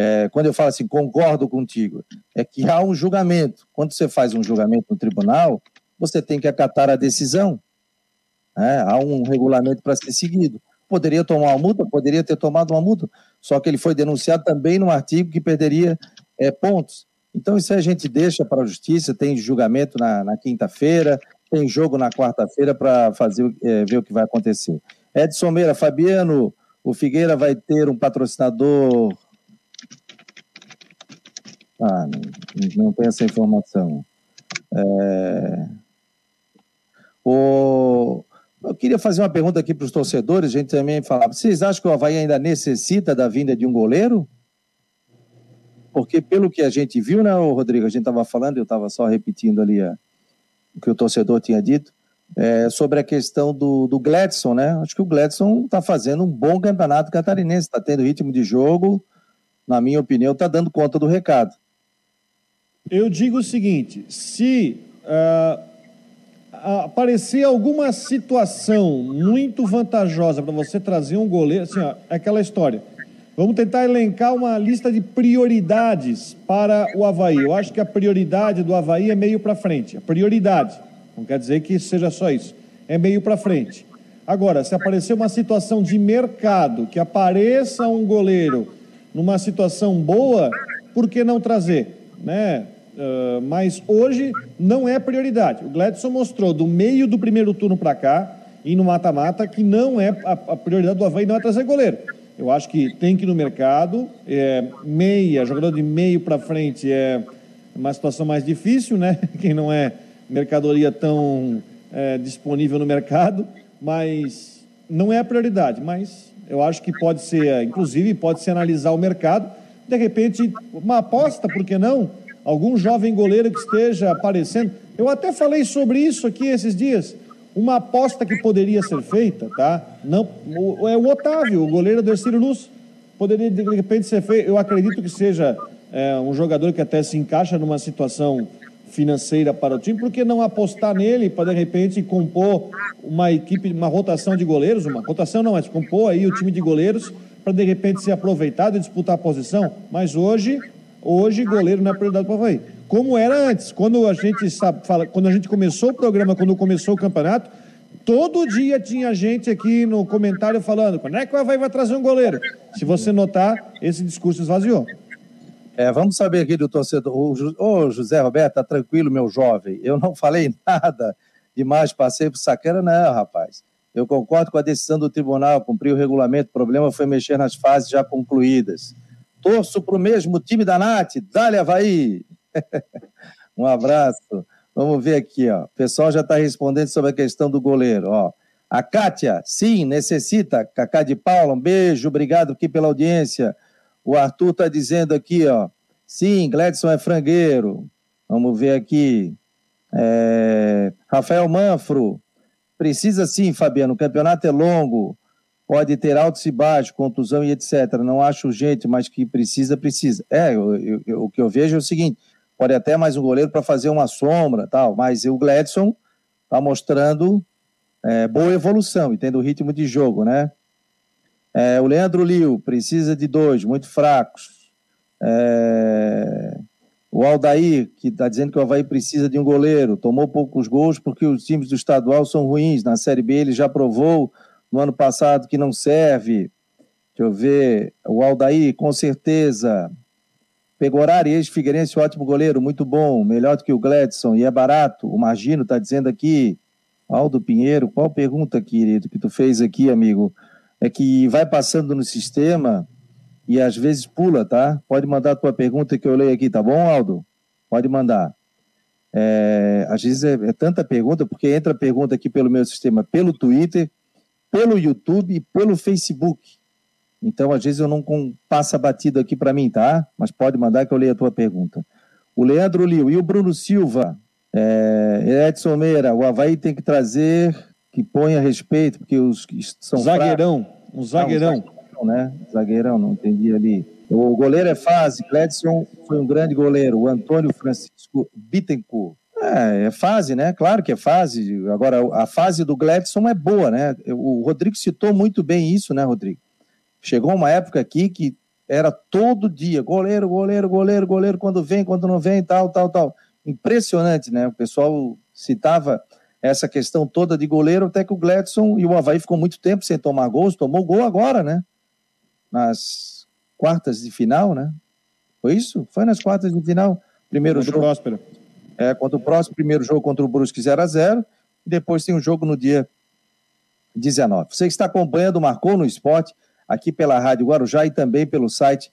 é, quando eu falo assim, concordo contigo, é que há um julgamento. Quando você faz um julgamento no tribunal, você tem que acatar a decisão. Né? Há um regulamento para ser seguido. Poderia tomar uma multa? Poderia ter tomado uma multa, só que ele foi denunciado também no artigo que perderia é, pontos. Então, isso a gente deixa para a justiça, tem julgamento na, na quinta-feira, tem jogo na quarta-feira para fazer é, ver o que vai acontecer. Edson Meira, Fabiano, o Figueira vai ter um patrocinador ah, não, não tem essa informação. É... O... Eu queria fazer uma pergunta aqui para os torcedores, a gente também falava. Vocês acham que o Havaí ainda necessita da vinda de um goleiro? Porque pelo que a gente viu, né, Rodrigo? A gente estava falando, eu estava só repetindo ali a... o que o torcedor tinha dito, é, sobre a questão do, do Gladson, né? Acho que o Gladson está fazendo um bom campeonato catarinense, está tendo ritmo de jogo, na minha opinião, está dando conta do recado. Eu digo o seguinte: se uh, aparecer alguma situação muito vantajosa para você trazer um goleiro, assim, ó, é aquela história. Vamos tentar elencar uma lista de prioridades para o Havaí. Eu acho que a prioridade do Havaí é meio para frente. A prioridade. Não quer dizer que seja só isso. É meio para frente. Agora, se aparecer uma situação de mercado, que apareça um goleiro numa situação boa, por que não trazer? Né? Uh, mas hoje não é prioridade. O Gladson mostrou do meio do primeiro turno para cá, e no mata-mata, que não é a, a prioridade do Havaí não é trazer goleiro. Eu acho que tem que ir no mercado, é, meia, jogador de meio para frente é uma situação mais difícil, né? Quem não é mercadoria tão é, disponível no mercado, mas não é a prioridade. Mas eu acho que pode ser, inclusive, pode se analisar o mercado, de repente, uma aposta, por que não? Algum jovem goleiro que esteja aparecendo. Eu até falei sobre isso aqui esses dias. Uma aposta que poderia ser feita, tá? Não, é o Otávio, o goleiro do Ercílio Luz. Poderia, de repente, ser feito. Eu acredito que seja é, um jogador que até se encaixa numa situação financeira para o time, por que não apostar nele para, de repente, compor uma equipe, uma rotação de goleiros? Uma rotação não, mas compor aí o time de goleiros para, de repente, ser aproveitado e disputar a posição. Mas hoje, hoje, goleiro não é prioridade para o Havaí como era antes. Quando a gente sabe, fala, quando a gente começou o programa, quando começou o campeonato, todo dia tinha gente aqui no comentário falando: quando é que o Havaí vai trazer um goleiro? Se você notar, esse discurso esvaziou. É, vamos saber aqui do torcedor. Ô, José Roberto, tá tranquilo, meu jovem. Eu não falei nada demais, passei por sacana, não, rapaz. Eu concordo com a decisão do tribunal, cumprir o regulamento. O problema foi mexer nas fases já concluídas. Torço para o mesmo time da Nath. Dale, Havaí! um abraço. Vamos ver aqui, ó. O pessoal já está respondendo sobre a questão do goleiro, ó. A Kátia, sim, necessita. Cacá de Paula, um beijo, obrigado aqui pela audiência. O Arthur está dizendo aqui, ó. Sim, Gladson é frangueiro. Vamos ver aqui. É... Rafael Manfro. Precisa sim, Fabiano. O campeonato é longo. Pode ter altos e baixos, contusão e etc. Não acho urgente, mas que precisa, precisa. É, eu, eu, o que eu vejo é o seguinte: pode até mais um goleiro para fazer uma sombra, tal, mas o Gladson está mostrando é, boa evolução e tendo ritmo de jogo, né? É, o Leandro Liu precisa de dois, muito fracos. É, o Aldair, que está dizendo que o Havaí precisa de um goleiro, tomou poucos gols porque os times do estadual são ruins. Na Série B ele já provou no ano passado que não serve. Deixa eu ver. O Aldair, com certeza. Pegorari, ex-Figueirense, ótimo goleiro, muito bom, melhor do que o Gladson, e é barato. O Margino está dizendo aqui, Aldo Pinheiro, qual pergunta, querido, que tu fez aqui, amigo? É que vai passando no sistema e às vezes pula, tá? Pode mandar a tua pergunta que eu leio aqui, tá bom, Aldo? Pode mandar. É, às vezes é, é tanta pergunta, porque entra pergunta aqui pelo meu sistema, pelo Twitter, pelo YouTube e pelo Facebook. Então, às vezes, eu não passa batido aqui para mim, tá? Mas pode mandar que eu leio a tua pergunta. O Leandro Liu e o Bruno Silva. É, Edson Meira, o Havaí tem que trazer que ponha respeito, porque os que são. Zagueirão, um zagueirão. Não, zagueirão, né? Zagueirão, não entendi ali. O goleiro é fase, Cledson foi um grande goleiro. O Antônio Francisco Bittencourt. É, é fase, né? Claro que é fase. Agora, a fase do Gladson é boa, né? O Rodrigo citou muito bem isso, né, Rodrigo? Chegou uma época aqui que era todo dia, goleiro, goleiro, goleiro, goleiro, quando vem, quando não vem, tal, tal, tal. Impressionante, né? O pessoal citava essa questão toda de goleiro, até que o Gladson e o Havaí ficou muito tempo sem tomar gols, tomou gol agora, né? Nas quartas de final, né? Foi isso? Foi nas quartas de final. Primeiro jogo. Próspero. É, contra o próximo, primeiro jogo contra o Brusque 0 a 0 depois tem um jogo no dia 19. Você está acompanhando, marcou no esporte aqui pela Rádio Guarujá e também pelo site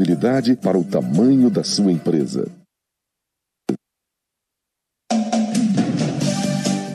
para o tamanho da sua empresa.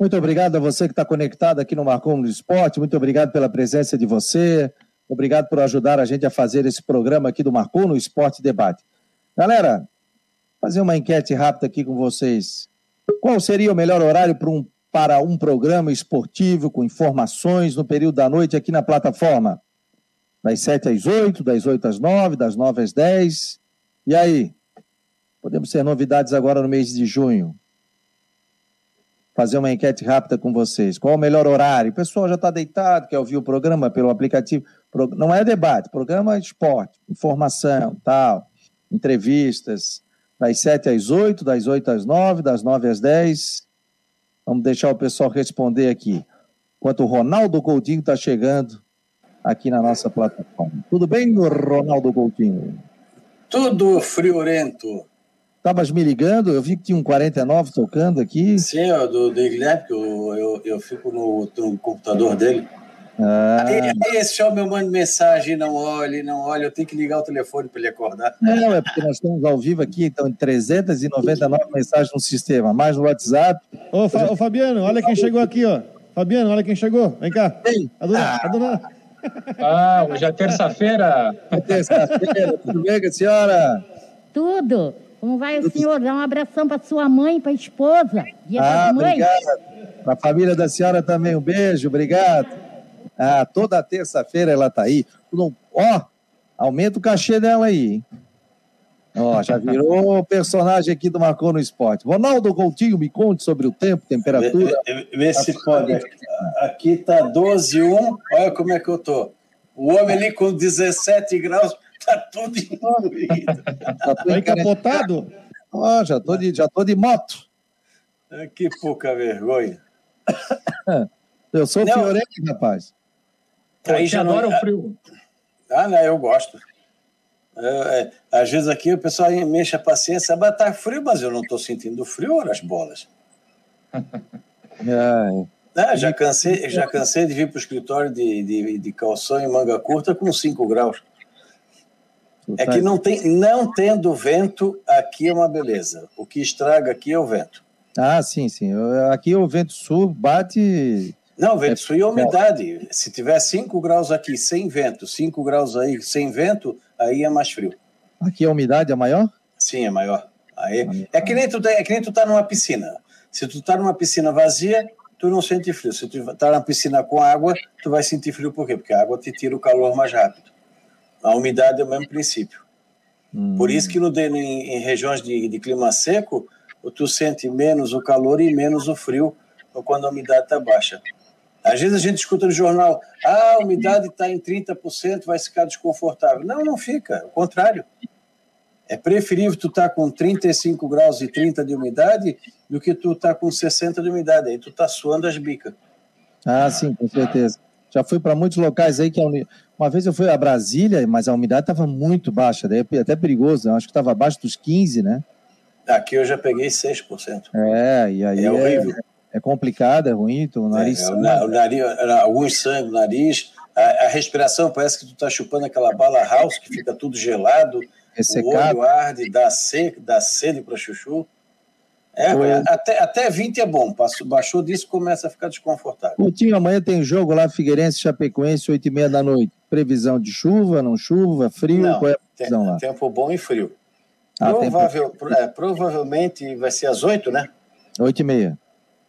Muito obrigado a você que está conectado aqui no Marcom do Esporte. Muito obrigado pela presença de você. Obrigado por ajudar a gente a fazer esse programa aqui do Marcom no Esporte Debate. Galera, fazer uma enquete rápida aqui com vocês. Qual seria o melhor horário para um, para um programa esportivo com informações no período da noite aqui na plataforma? Das 7 às 8, das 8 às 9, das 9 às 10. E aí? Podemos ter novidades agora no mês de junho fazer uma enquete rápida com vocês. Qual o melhor horário? O pessoal já está deitado, quer ouvir o programa pelo aplicativo. Não é debate, programa é esporte, informação, tal, entrevistas, das 7 às 8, das 8 às 9, das 9 às 10. Vamos deixar o pessoal responder aqui. Enquanto o Ronaldo Coutinho está chegando aqui na nossa plataforma. Tudo bem, Ronaldo Coutinho? Tudo friorento. Estavas me ligando, eu vi que tinha um 49 tocando aqui. Sim, ó, do, do Guilherme, que eu, eu, eu fico no, no computador dele. Ah. Aí, aí esse homem manda mensagem, não olhe, não olhe, eu tenho que ligar o telefone para ele acordar. Não, é porque nós estamos ao vivo aqui, então 399 mensagens no sistema, mais no WhatsApp. Ô, Fa, ô Fabiano, olha quem chegou aqui, ó. Fabiano, olha quem chegou. Vem cá. A dona, ah. a dona... Ah, hoje é terça-feira. É terça-feira, tudo bem com a senhora? Tudo. Como vai o senhor? Dá um abração para sua mãe, para a esposa. Dia ah, obrigado. Para a família da senhora também, um beijo, obrigado. Ah, toda terça-feira ela está aí. Ó, oh, aumenta o cachê dela aí, hein? Ó, oh, já virou personagem aqui do Marcou no Esporte. Ronaldo Coutinho, me conte sobre o tempo, temperatura. Vê, vê, vê se pode. Aqui está 12,1. Olha como é que eu tô. O homem ali com 17 graus Tá tudo envolvido. Tá encapotado? Ó, oh, já tô de, já tô de moto. É, que pouca vergonha. Eu sou não, rapaz. Aí já adora o frio. Ah, não, eu gosto. É, é, às vezes aqui o pessoal mexe a paciência, mas tá frio, mas eu não estou sentindo frio, as bolas. é. Ah, já, cansei, já cansei de vir para o escritório de, de, de calção e manga curta com 5 graus. É que não, tem, não tendo vento, aqui é uma beleza. O que estraga aqui é o vento. Ah, sim, sim. Aqui o vento sul bate. Não, vento é, sul e a umidade. Se tiver 5 graus aqui sem vento, 5 graus aí sem vento, aí é mais frio. Aqui a umidade é maior? Sim, é maior. Aí, é, que nem tu, é que nem tu tá numa piscina. Se tu tá numa piscina vazia, tu não sente frio. Se tu tá na piscina com água, tu vai sentir frio por quê? Porque a água te tira o calor mais rápido. A umidade é o mesmo princípio. Hum. Por isso que no, em, em regiões de, de, clima seco, tu sente menos o calor e menos o frio quando a umidade está baixa. Às vezes a gente escuta no jornal, ah, a umidade está em 30%, vai ficar desconfortável. Não, não fica, o contrário. É preferível tu estar tá com 35 graus e 30 de umidade do que tu estar tá com 60 de umidade. Aí tu está suando as bicas. Ah, sim, com certeza. Já fui para muitos locais aí que a uma vez eu fui a Brasília, mas a umidade estava muito baixa, daí é até perigoso, eu acho que estava abaixo dos 15, né? Aqui eu já peguei 6%. É, e aí é, horrível. É, é complicado, é ruim, o nariz... É, é, o, o nariz alguns sangue no nariz, a, a, respiração parece que tu está chupando aquela bala house que fica tudo gelado, Ressecado. o olho arde, dá sede, dá sede para chuchu. É, até, até 20 é bom, passou, baixou disso começa a ficar desconfortável. Coutinho, amanhã tem jogo lá, Figueirense Chapecoense, 8 e meia da noite. Previsão de chuva, não chuva, frio? Não, qual é a previsão tem, lá? Tempo bom e frio. Ah, Provável, tempo... é, provavelmente vai ser às 8, né? 8 e meia.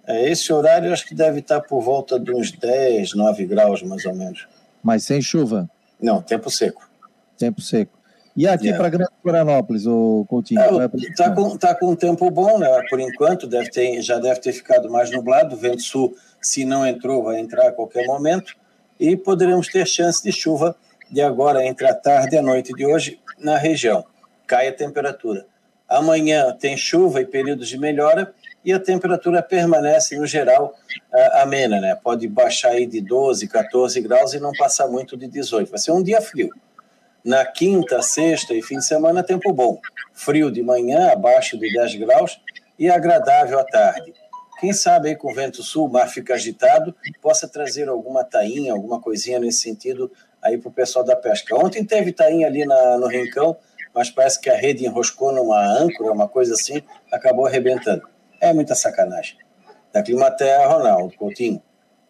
É, esse horário acho que deve estar por volta de uns 10, 9 graus, mais ou menos. Mas sem chuva? Não, tempo seco. Tempo seco. E aqui yeah. para Grande Florianópolis, o Coutinho? Está é, com, tá com um tempo bom, né? Por enquanto, deve ter, já deve ter ficado mais nublado. O vento sul, se não entrou, vai entrar a qualquer momento. E poderemos ter chance de chuva de agora, entre a tarde e a noite de hoje, na região. Cai a temperatura. Amanhã tem chuva e períodos de melhora e a temperatura permanece, no geral, amena, né? Pode baixar aí de 12, 14 graus e não passar muito de 18. Vai ser um dia frio. Na quinta, sexta e fim de semana, tempo bom. Frio de manhã, abaixo de 10 graus e agradável à tarde. Quem sabe aí com o vento sul, o mar fica agitado, possa trazer alguma tainha, alguma coisinha nesse sentido aí para o pessoal da pesca. Ontem teve tainha ali na, no Rincão, mas parece que a rede enroscou numa âncora, uma coisa assim, acabou arrebentando. É muita sacanagem. Da Climaterra, Ronaldo Coutinho.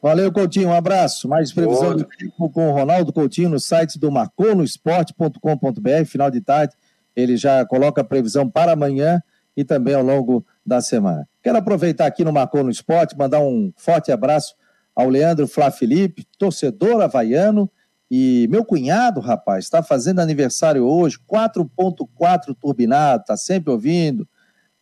Valeu, Coutinho. Um abraço. Mais previsão do tempo com o Ronaldo Coutinho no site do marconosport.com.br. Final de tarde, ele já coloca a previsão para amanhã e também ao longo da semana. Quero aproveitar aqui no Marcou no Esporte, mandar um forte abraço ao Leandro Flá Felipe, torcedor havaiano, e meu cunhado, rapaz, está fazendo aniversário hoje, 4.4 turbinado, está sempre ouvindo,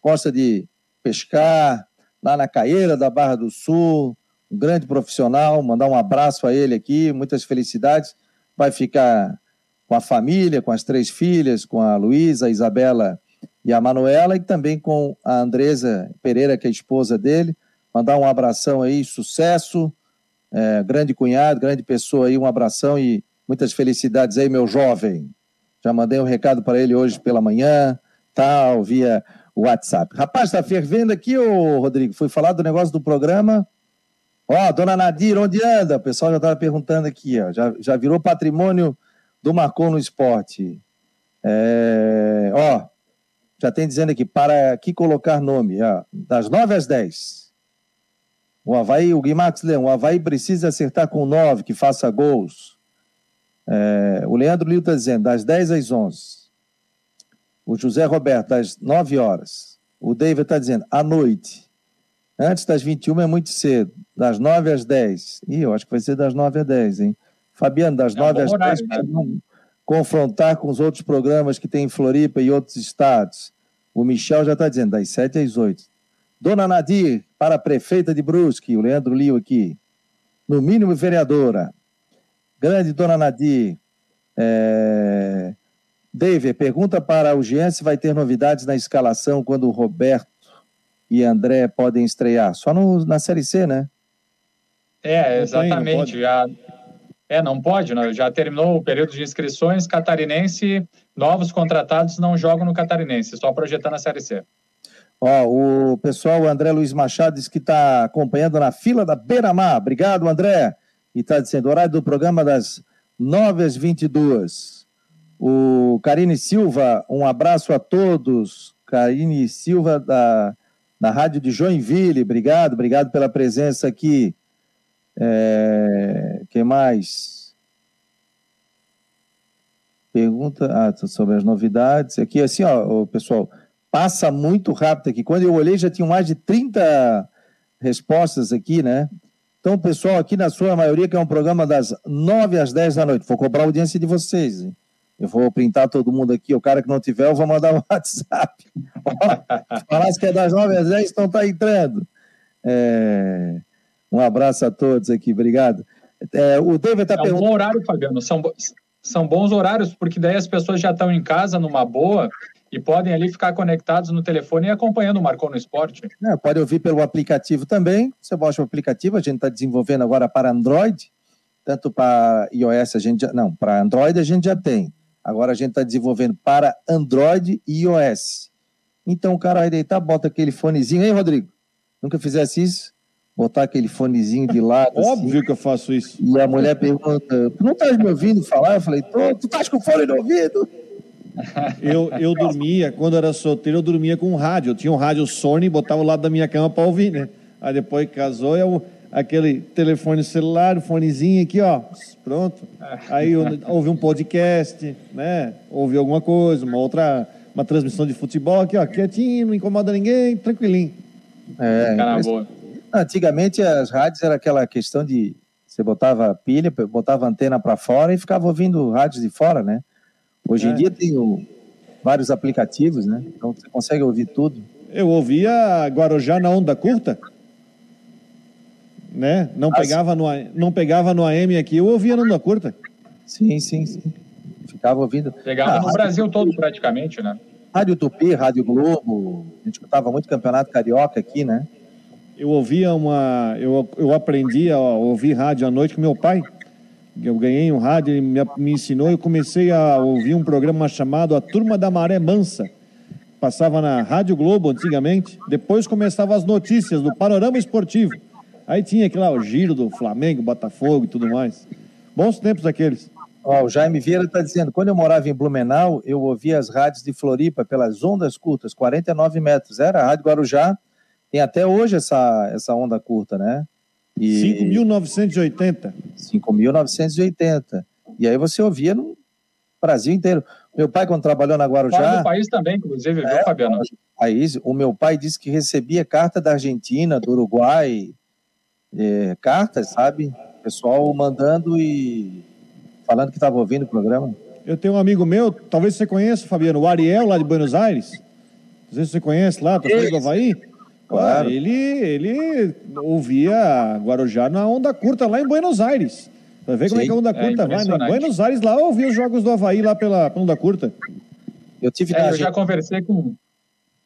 gosta de pescar, lá na Caeira da Barra do Sul, um grande profissional, mandar um abraço a ele aqui, muitas felicidades. Vai ficar com a família, com as três filhas, com a Luísa, a Isabela e a Manuela, e também com a Andresa Pereira, que é a esposa dele. Mandar um abração aí, sucesso, é, grande cunhado, grande pessoa aí, um abração e muitas felicidades aí, meu jovem. Já mandei um recado para ele hoje pela manhã, tal, via WhatsApp. Rapaz, está fervendo aqui, ô Rodrigo. Foi falar do negócio do programa. Ó, dona Nadir, onde anda? O pessoal já estava perguntando aqui, ó. Já, já virou patrimônio do Marcon no Esporte. É, ó, já tem dizendo aqui, para aqui colocar nome, ó, das 9 às 10. O Havaí, o Guimax Leão, o Havaí precisa acertar com 9, que faça gols. É, o Leandro Lio está dizendo, das 10 às 11. O José Roberto, das 9 horas. O David está dizendo, à noite. Antes das 21 é muito cedo, das 9 às 10. Ih, eu acho que vai ser das 9 às 10, hein? Fabiano, das é 9 às horário, 10, né? confrontar com os outros programas que tem em Floripa e outros estados. O Michel já está dizendo, das 7 às 8. Dona Nadir, para a prefeita de Brusque, o Leandro Lio aqui. No mínimo, vereadora. Grande Dona Nadir. É... David, pergunta para o Jean se vai ter novidades na escalação quando o Roberto e André podem estrear? Só no, na Série C, né? É, exatamente. Tem, já, é, não pode, não. já terminou o período de inscrições. Catarinense, novos contratados não jogam no Catarinense, só projetando a Série C. Ó, o pessoal, o André Luiz Machado, disse que está acompanhando na fila da Beira-Mar. Obrigado, André. E está dizendo, horário do programa das 9 às 22. O Karine Silva, um abraço a todos. Karine Silva, da na rádio de Joinville. Obrigado, obrigado pela presença aqui. É, que mais? Pergunta ah, sobre as novidades. Aqui, assim, ó, pessoal, passa muito rápido aqui. Quando eu olhei, já tinha mais de 30 respostas aqui, né? Então, pessoal, aqui na sua maioria, que é um programa das 9 às 10 da noite. Vou cobrar a audiência de vocês. Hein? Eu vou printar todo mundo aqui. O cara que não tiver, eu vou mandar um WhatsApp. Falasse que é das 9 às 10, então tá entrando. É... Um abraço a todos aqui, obrigado. É, o David está é um perguntando. bom horário, Fabiano. São, são bons horários, porque daí as pessoas já estão em casa numa boa e podem ali ficar conectados no telefone e acompanhando o Marcou no Esporte. É, pode ouvir pelo aplicativo também. Você baixa o aplicativo, a gente está desenvolvendo agora para Android, tanto para iOS a gente já, não, para Android a gente já tem. Agora a gente está desenvolvendo para Android e iOS. Então o cara vai deitar, bota aquele fonezinho, hein, Rodrigo? Nunca fizesse isso? Botar aquele fonezinho de lado. Óbvio assim. que eu faço isso. E a mulher pergunta: Tu não estás me ouvindo falar? Eu falei: Tô, tu estás com fone no ouvido? Eu, eu dormia, quando era solteiro, eu dormia com um rádio. Eu tinha um rádio Sony e botava ao lado da minha cama para ouvir, né? Aí depois casou, eu aquele telefone celular, o fonezinho aqui, ó, pronto. Aí ouvi um podcast, né? Ouvi alguma coisa, uma outra, uma transmissão de futebol aqui, ó, quietinho, não incomoda ninguém, tranquilinho. É, Cara, boa. Antigamente as rádios era aquela questão de você botava pilha, botava antena para fora e ficava ouvindo rádios de fora, né? Hoje é. em dia tem o, vários aplicativos, né? Então você consegue ouvir tudo. Eu ouvia Guarujá na onda curta, né? Não, ah, pegava, no, não pegava no AM aqui, eu ouvia na onda curta. Sim, sim, sim. Ficava ouvindo. Pegava ah, no Brasil todo praticamente, né? Rádio Tupi, Rádio Globo, a gente escutava muito campeonato carioca aqui, né? Eu ouvia uma. Eu, eu aprendi a ouvir rádio à noite com meu pai. Eu ganhei um rádio, ele me, me ensinou. Eu comecei a ouvir um programa chamado A Turma da Maré Mansa. Passava na Rádio Globo antigamente. Depois começavam as notícias do panorama esportivo. Aí tinha aqui lá o giro do Flamengo, Botafogo e tudo mais. Bons tempos aqueles. Ó, o Jaime Vieira está dizendo: quando eu morava em Blumenau, eu ouvia as rádios de Floripa pelas ondas curtas, 49 metros. Era a Rádio Guarujá, tem até hoje essa, essa onda curta, né? E... 5.980. 5.980. E aí você ouvia no Brasil inteiro. Meu pai, quando trabalhou na Guarujá. Fora do país também, inclusive, é, viu, Fabiano? País, o meu pai disse que recebia carta da Argentina, do Uruguai, é, cartas, sabe? Pessoal mandando e falando que estava ouvindo o programa. Eu tenho um amigo meu, talvez você conheça, Fabiano, o Ariel, lá de Buenos Aires. Não sei se você conhece lá, tá do Havaí. Claro. Ele, ele ouvia Guarujá na onda curta lá em Buenos Aires. Vai ver como é que a onda é curta é vai. Em Buenos Aires lá ouvia os jogos do Havaí lá pela, pela onda curta. Eu tive é, eu já conversei com.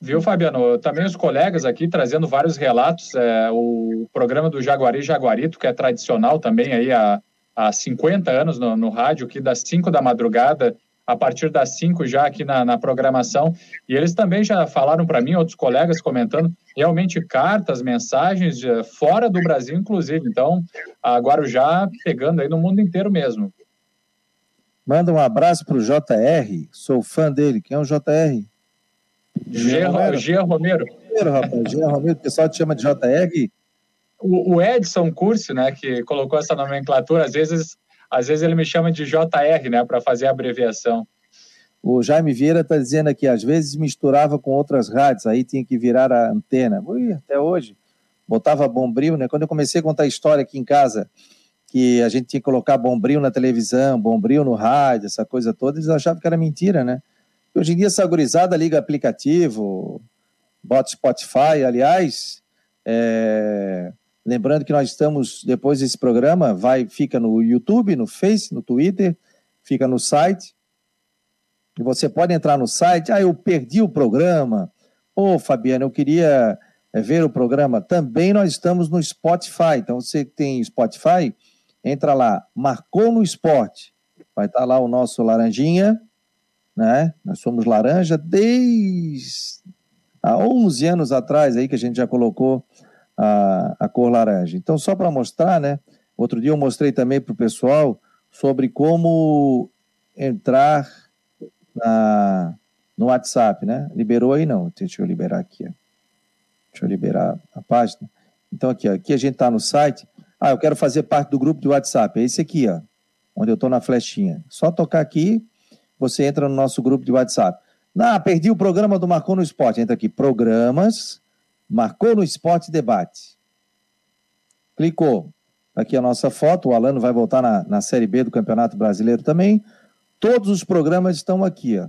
Viu, Fabiano? Também os colegas aqui trazendo vários relatos. É, o programa do Jaguari Jaguarito, que é tradicional também aí há, há 50 anos no, no rádio, que das 5 da madrugada a partir das 5 já aqui na, na, programação. E eles também já falaram para mim, outros colegas comentando, realmente cartas, mensagens fora do Brasil, inclusive. Então, a Guarujá pegando aí no mundo inteiro mesmo. Manda um abraço para o JR, sou fã dele. Quem é o JR? Gia Romero. Romero. Romero, rapaz. Gia Romero, o pessoal te chama de JR? O, o Edson Curse, né, que colocou essa nomenclatura, às vezes às vezes ele me chama de JR, né, para fazer a abreviação. O Jaime Vieira está dizendo aqui, às vezes misturava com outras rádios, aí tinha que virar a antena. Ui, até hoje. Botava bombril, né? Quando eu comecei a contar a história aqui em casa, que a gente tinha que colocar bombril na televisão, bombril no rádio, essa coisa toda, eles achavam que era mentira, né? Hoje em dia essa gurizada liga aplicativo, bota Spotify, aliás, é, Lembrando que nós estamos, depois desse programa, vai, fica no YouTube, no Face, no Twitter, fica no site. E você pode entrar no site. Ah, eu perdi o programa. Ô, oh, Fabiano, eu queria eh, ver o programa. Também nós estamos no Spotify. Então, você tem Spotify, entra lá, marcou no esporte. Vai estar lá o nosso Laranjinha, né? Nós somos laranja desde há 11 anos atrás aí que a gente já colocou a, a cor laranja. Então, só para mostrar, né? Outro dia eu mostrei também para o pessoal sobre como entrar na, no WhatsApp, né? Liberou aí não? Deixa eu liberar aqui. Ó. Deixa eu liberar a página. Então, aqui, ó, aqui a gente está no site. Ah, eu quero fazer parte do grupo de WhatsApp. É esse aqui, ó, onde eu estou na flechinha. Só tocar aqui, você entra no nosso grupo de WhatsApp. Ah, perdi o programa do Marcou no Esporte. Entra aqui, programas, Marcou no Esporte Debate. Clicou. Aqui a nossa foto. O Alano vai voltar na, na Série B do Campeonato Brasileiro também. Todos os programas estão aqui. Ó.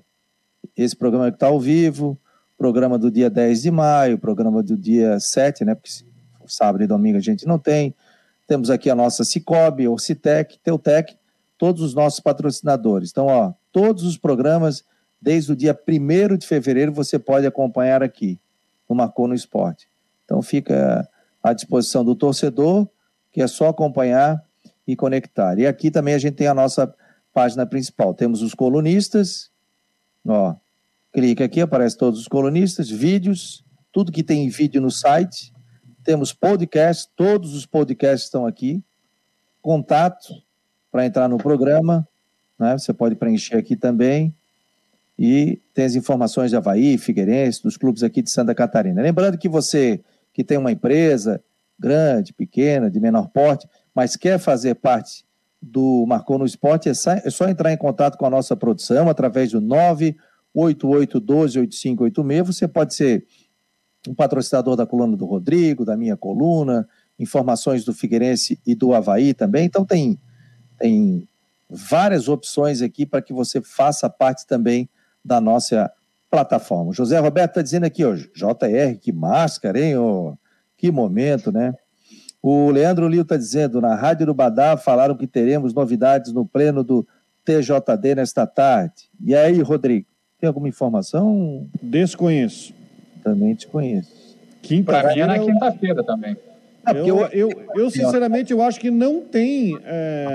Esse programa que está ao vivo, programa do dia 10 de maio, programa do dia 7, né? Porque sábado e domingo a gente não tem. Temos aqui a nossa Cicobi, Orcitec, Teutec, todos os nossos patrocinadores. Então, ó, todos os programas, desde o dia 1 de fevereiro, você pode acompanhar aqui no Marcou no Esporte. Então fica à disposição do torcedor, que é só acompanhar e conectar. E aqui também a gente tem a nossa página principal. Temos os colunistas, ó, clica aqui, aparece todos os colunistas, vídeos, tudo que tem vídeo no site. Temos podcast, todos os podcasts estão aqui. Contato para entrar no programa, né? Você pode preencher aqui também e tem as informações de Havaí, Figueirense, dos clubes aqui de Santa Catarina. Lembrando que você que tem uma empresa grande, pequena, de menor porte, mas quer fazer parte do Marcou no Esporte, é só, é só entrar em contato com a nossa produção através do 988 12 8586. Você pode ser um patrocinador da coluna do Rodrigo, da minha coluna, informações do Figueirense e do Havaí também. Então tem, tem várias opções aqui para que você faça parte também da nossa plataforma. O José Roberto está dizendo aqui, ó, JR, que máscara, hein? Oh, que momento, né? O Leandro Lio está dizendo, na Rádio do Badá falaram que teremos novidades no pleno do TJD nesta tarde. E aí, Rodrigo, tem alguma informação? Desconheço. Também desconheço. Para mim é na quinta-feira também. Ah, eu, eu, eu, sinceramente, eu acho que não tem. É...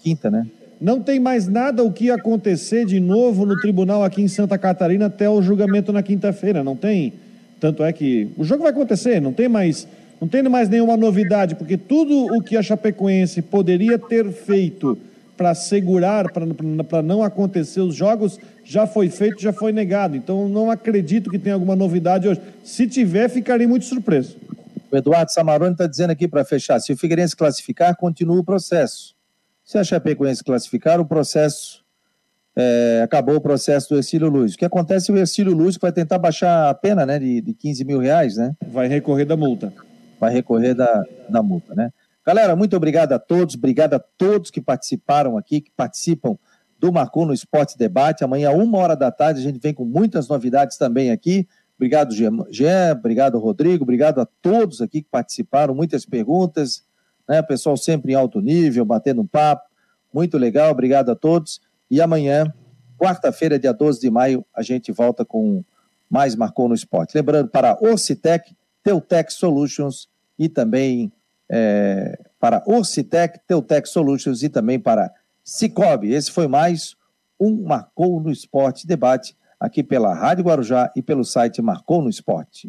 Quinta, né? Não tem mais nada o que acontecer de novo no tribunal aqui em Santa Catarina até o julgamento na quinta-feira. Não tem. Tanto é que o jogo vai acontecer, não tem mais não tem mais nenhuma novidade, porque tudo o que a Chapecoense poderia ter feito para segurar, para não acontecer os jogos, já foi feito, já foi negado. Então não acredito que tenha alguma novidade hoje. Se tiver, ficaria muito surpreso. O Eduardo Samaroni está dizendo aqui para fechar: se o Figueirense classificar, continua o processo. Se a Chapecoense classificar, o processo. É, acabou o processo do Ercílio Luz. O que acontece é o Ercílio Luz que vai tentar baixar a pena né, de, de 15 mil reais, né? Vai recorrer da multa vai recorrer da, da multa, né? Galera, muito obrigado a todos, obrigado a todos que participaram aqui, que participam do Marcou no Esporte Debate. Amanhã, uma hora da tarde, a gente vem com muitas novidades também aqui. Obrigado, Jean, obrigado, Rodrigo, obrigado a todos aqui que participaram, muitas perguntas, né? Pessoal sempre em alto nível, batendo um papo. Muito legal, obrigado a todos. E amanhã, quarta-feira, dia 12 de maio, a gente volta com mais Marcou no Esporte. Lembrando, para Orcitec, Teutec Solutions e também é, para Orcitec, Teutec Solutions e também para Cicobi. Esse foi mais um Marcou no Esporte debate aqui pela Rádio Guarujá e pelo site Marcou no Esporte.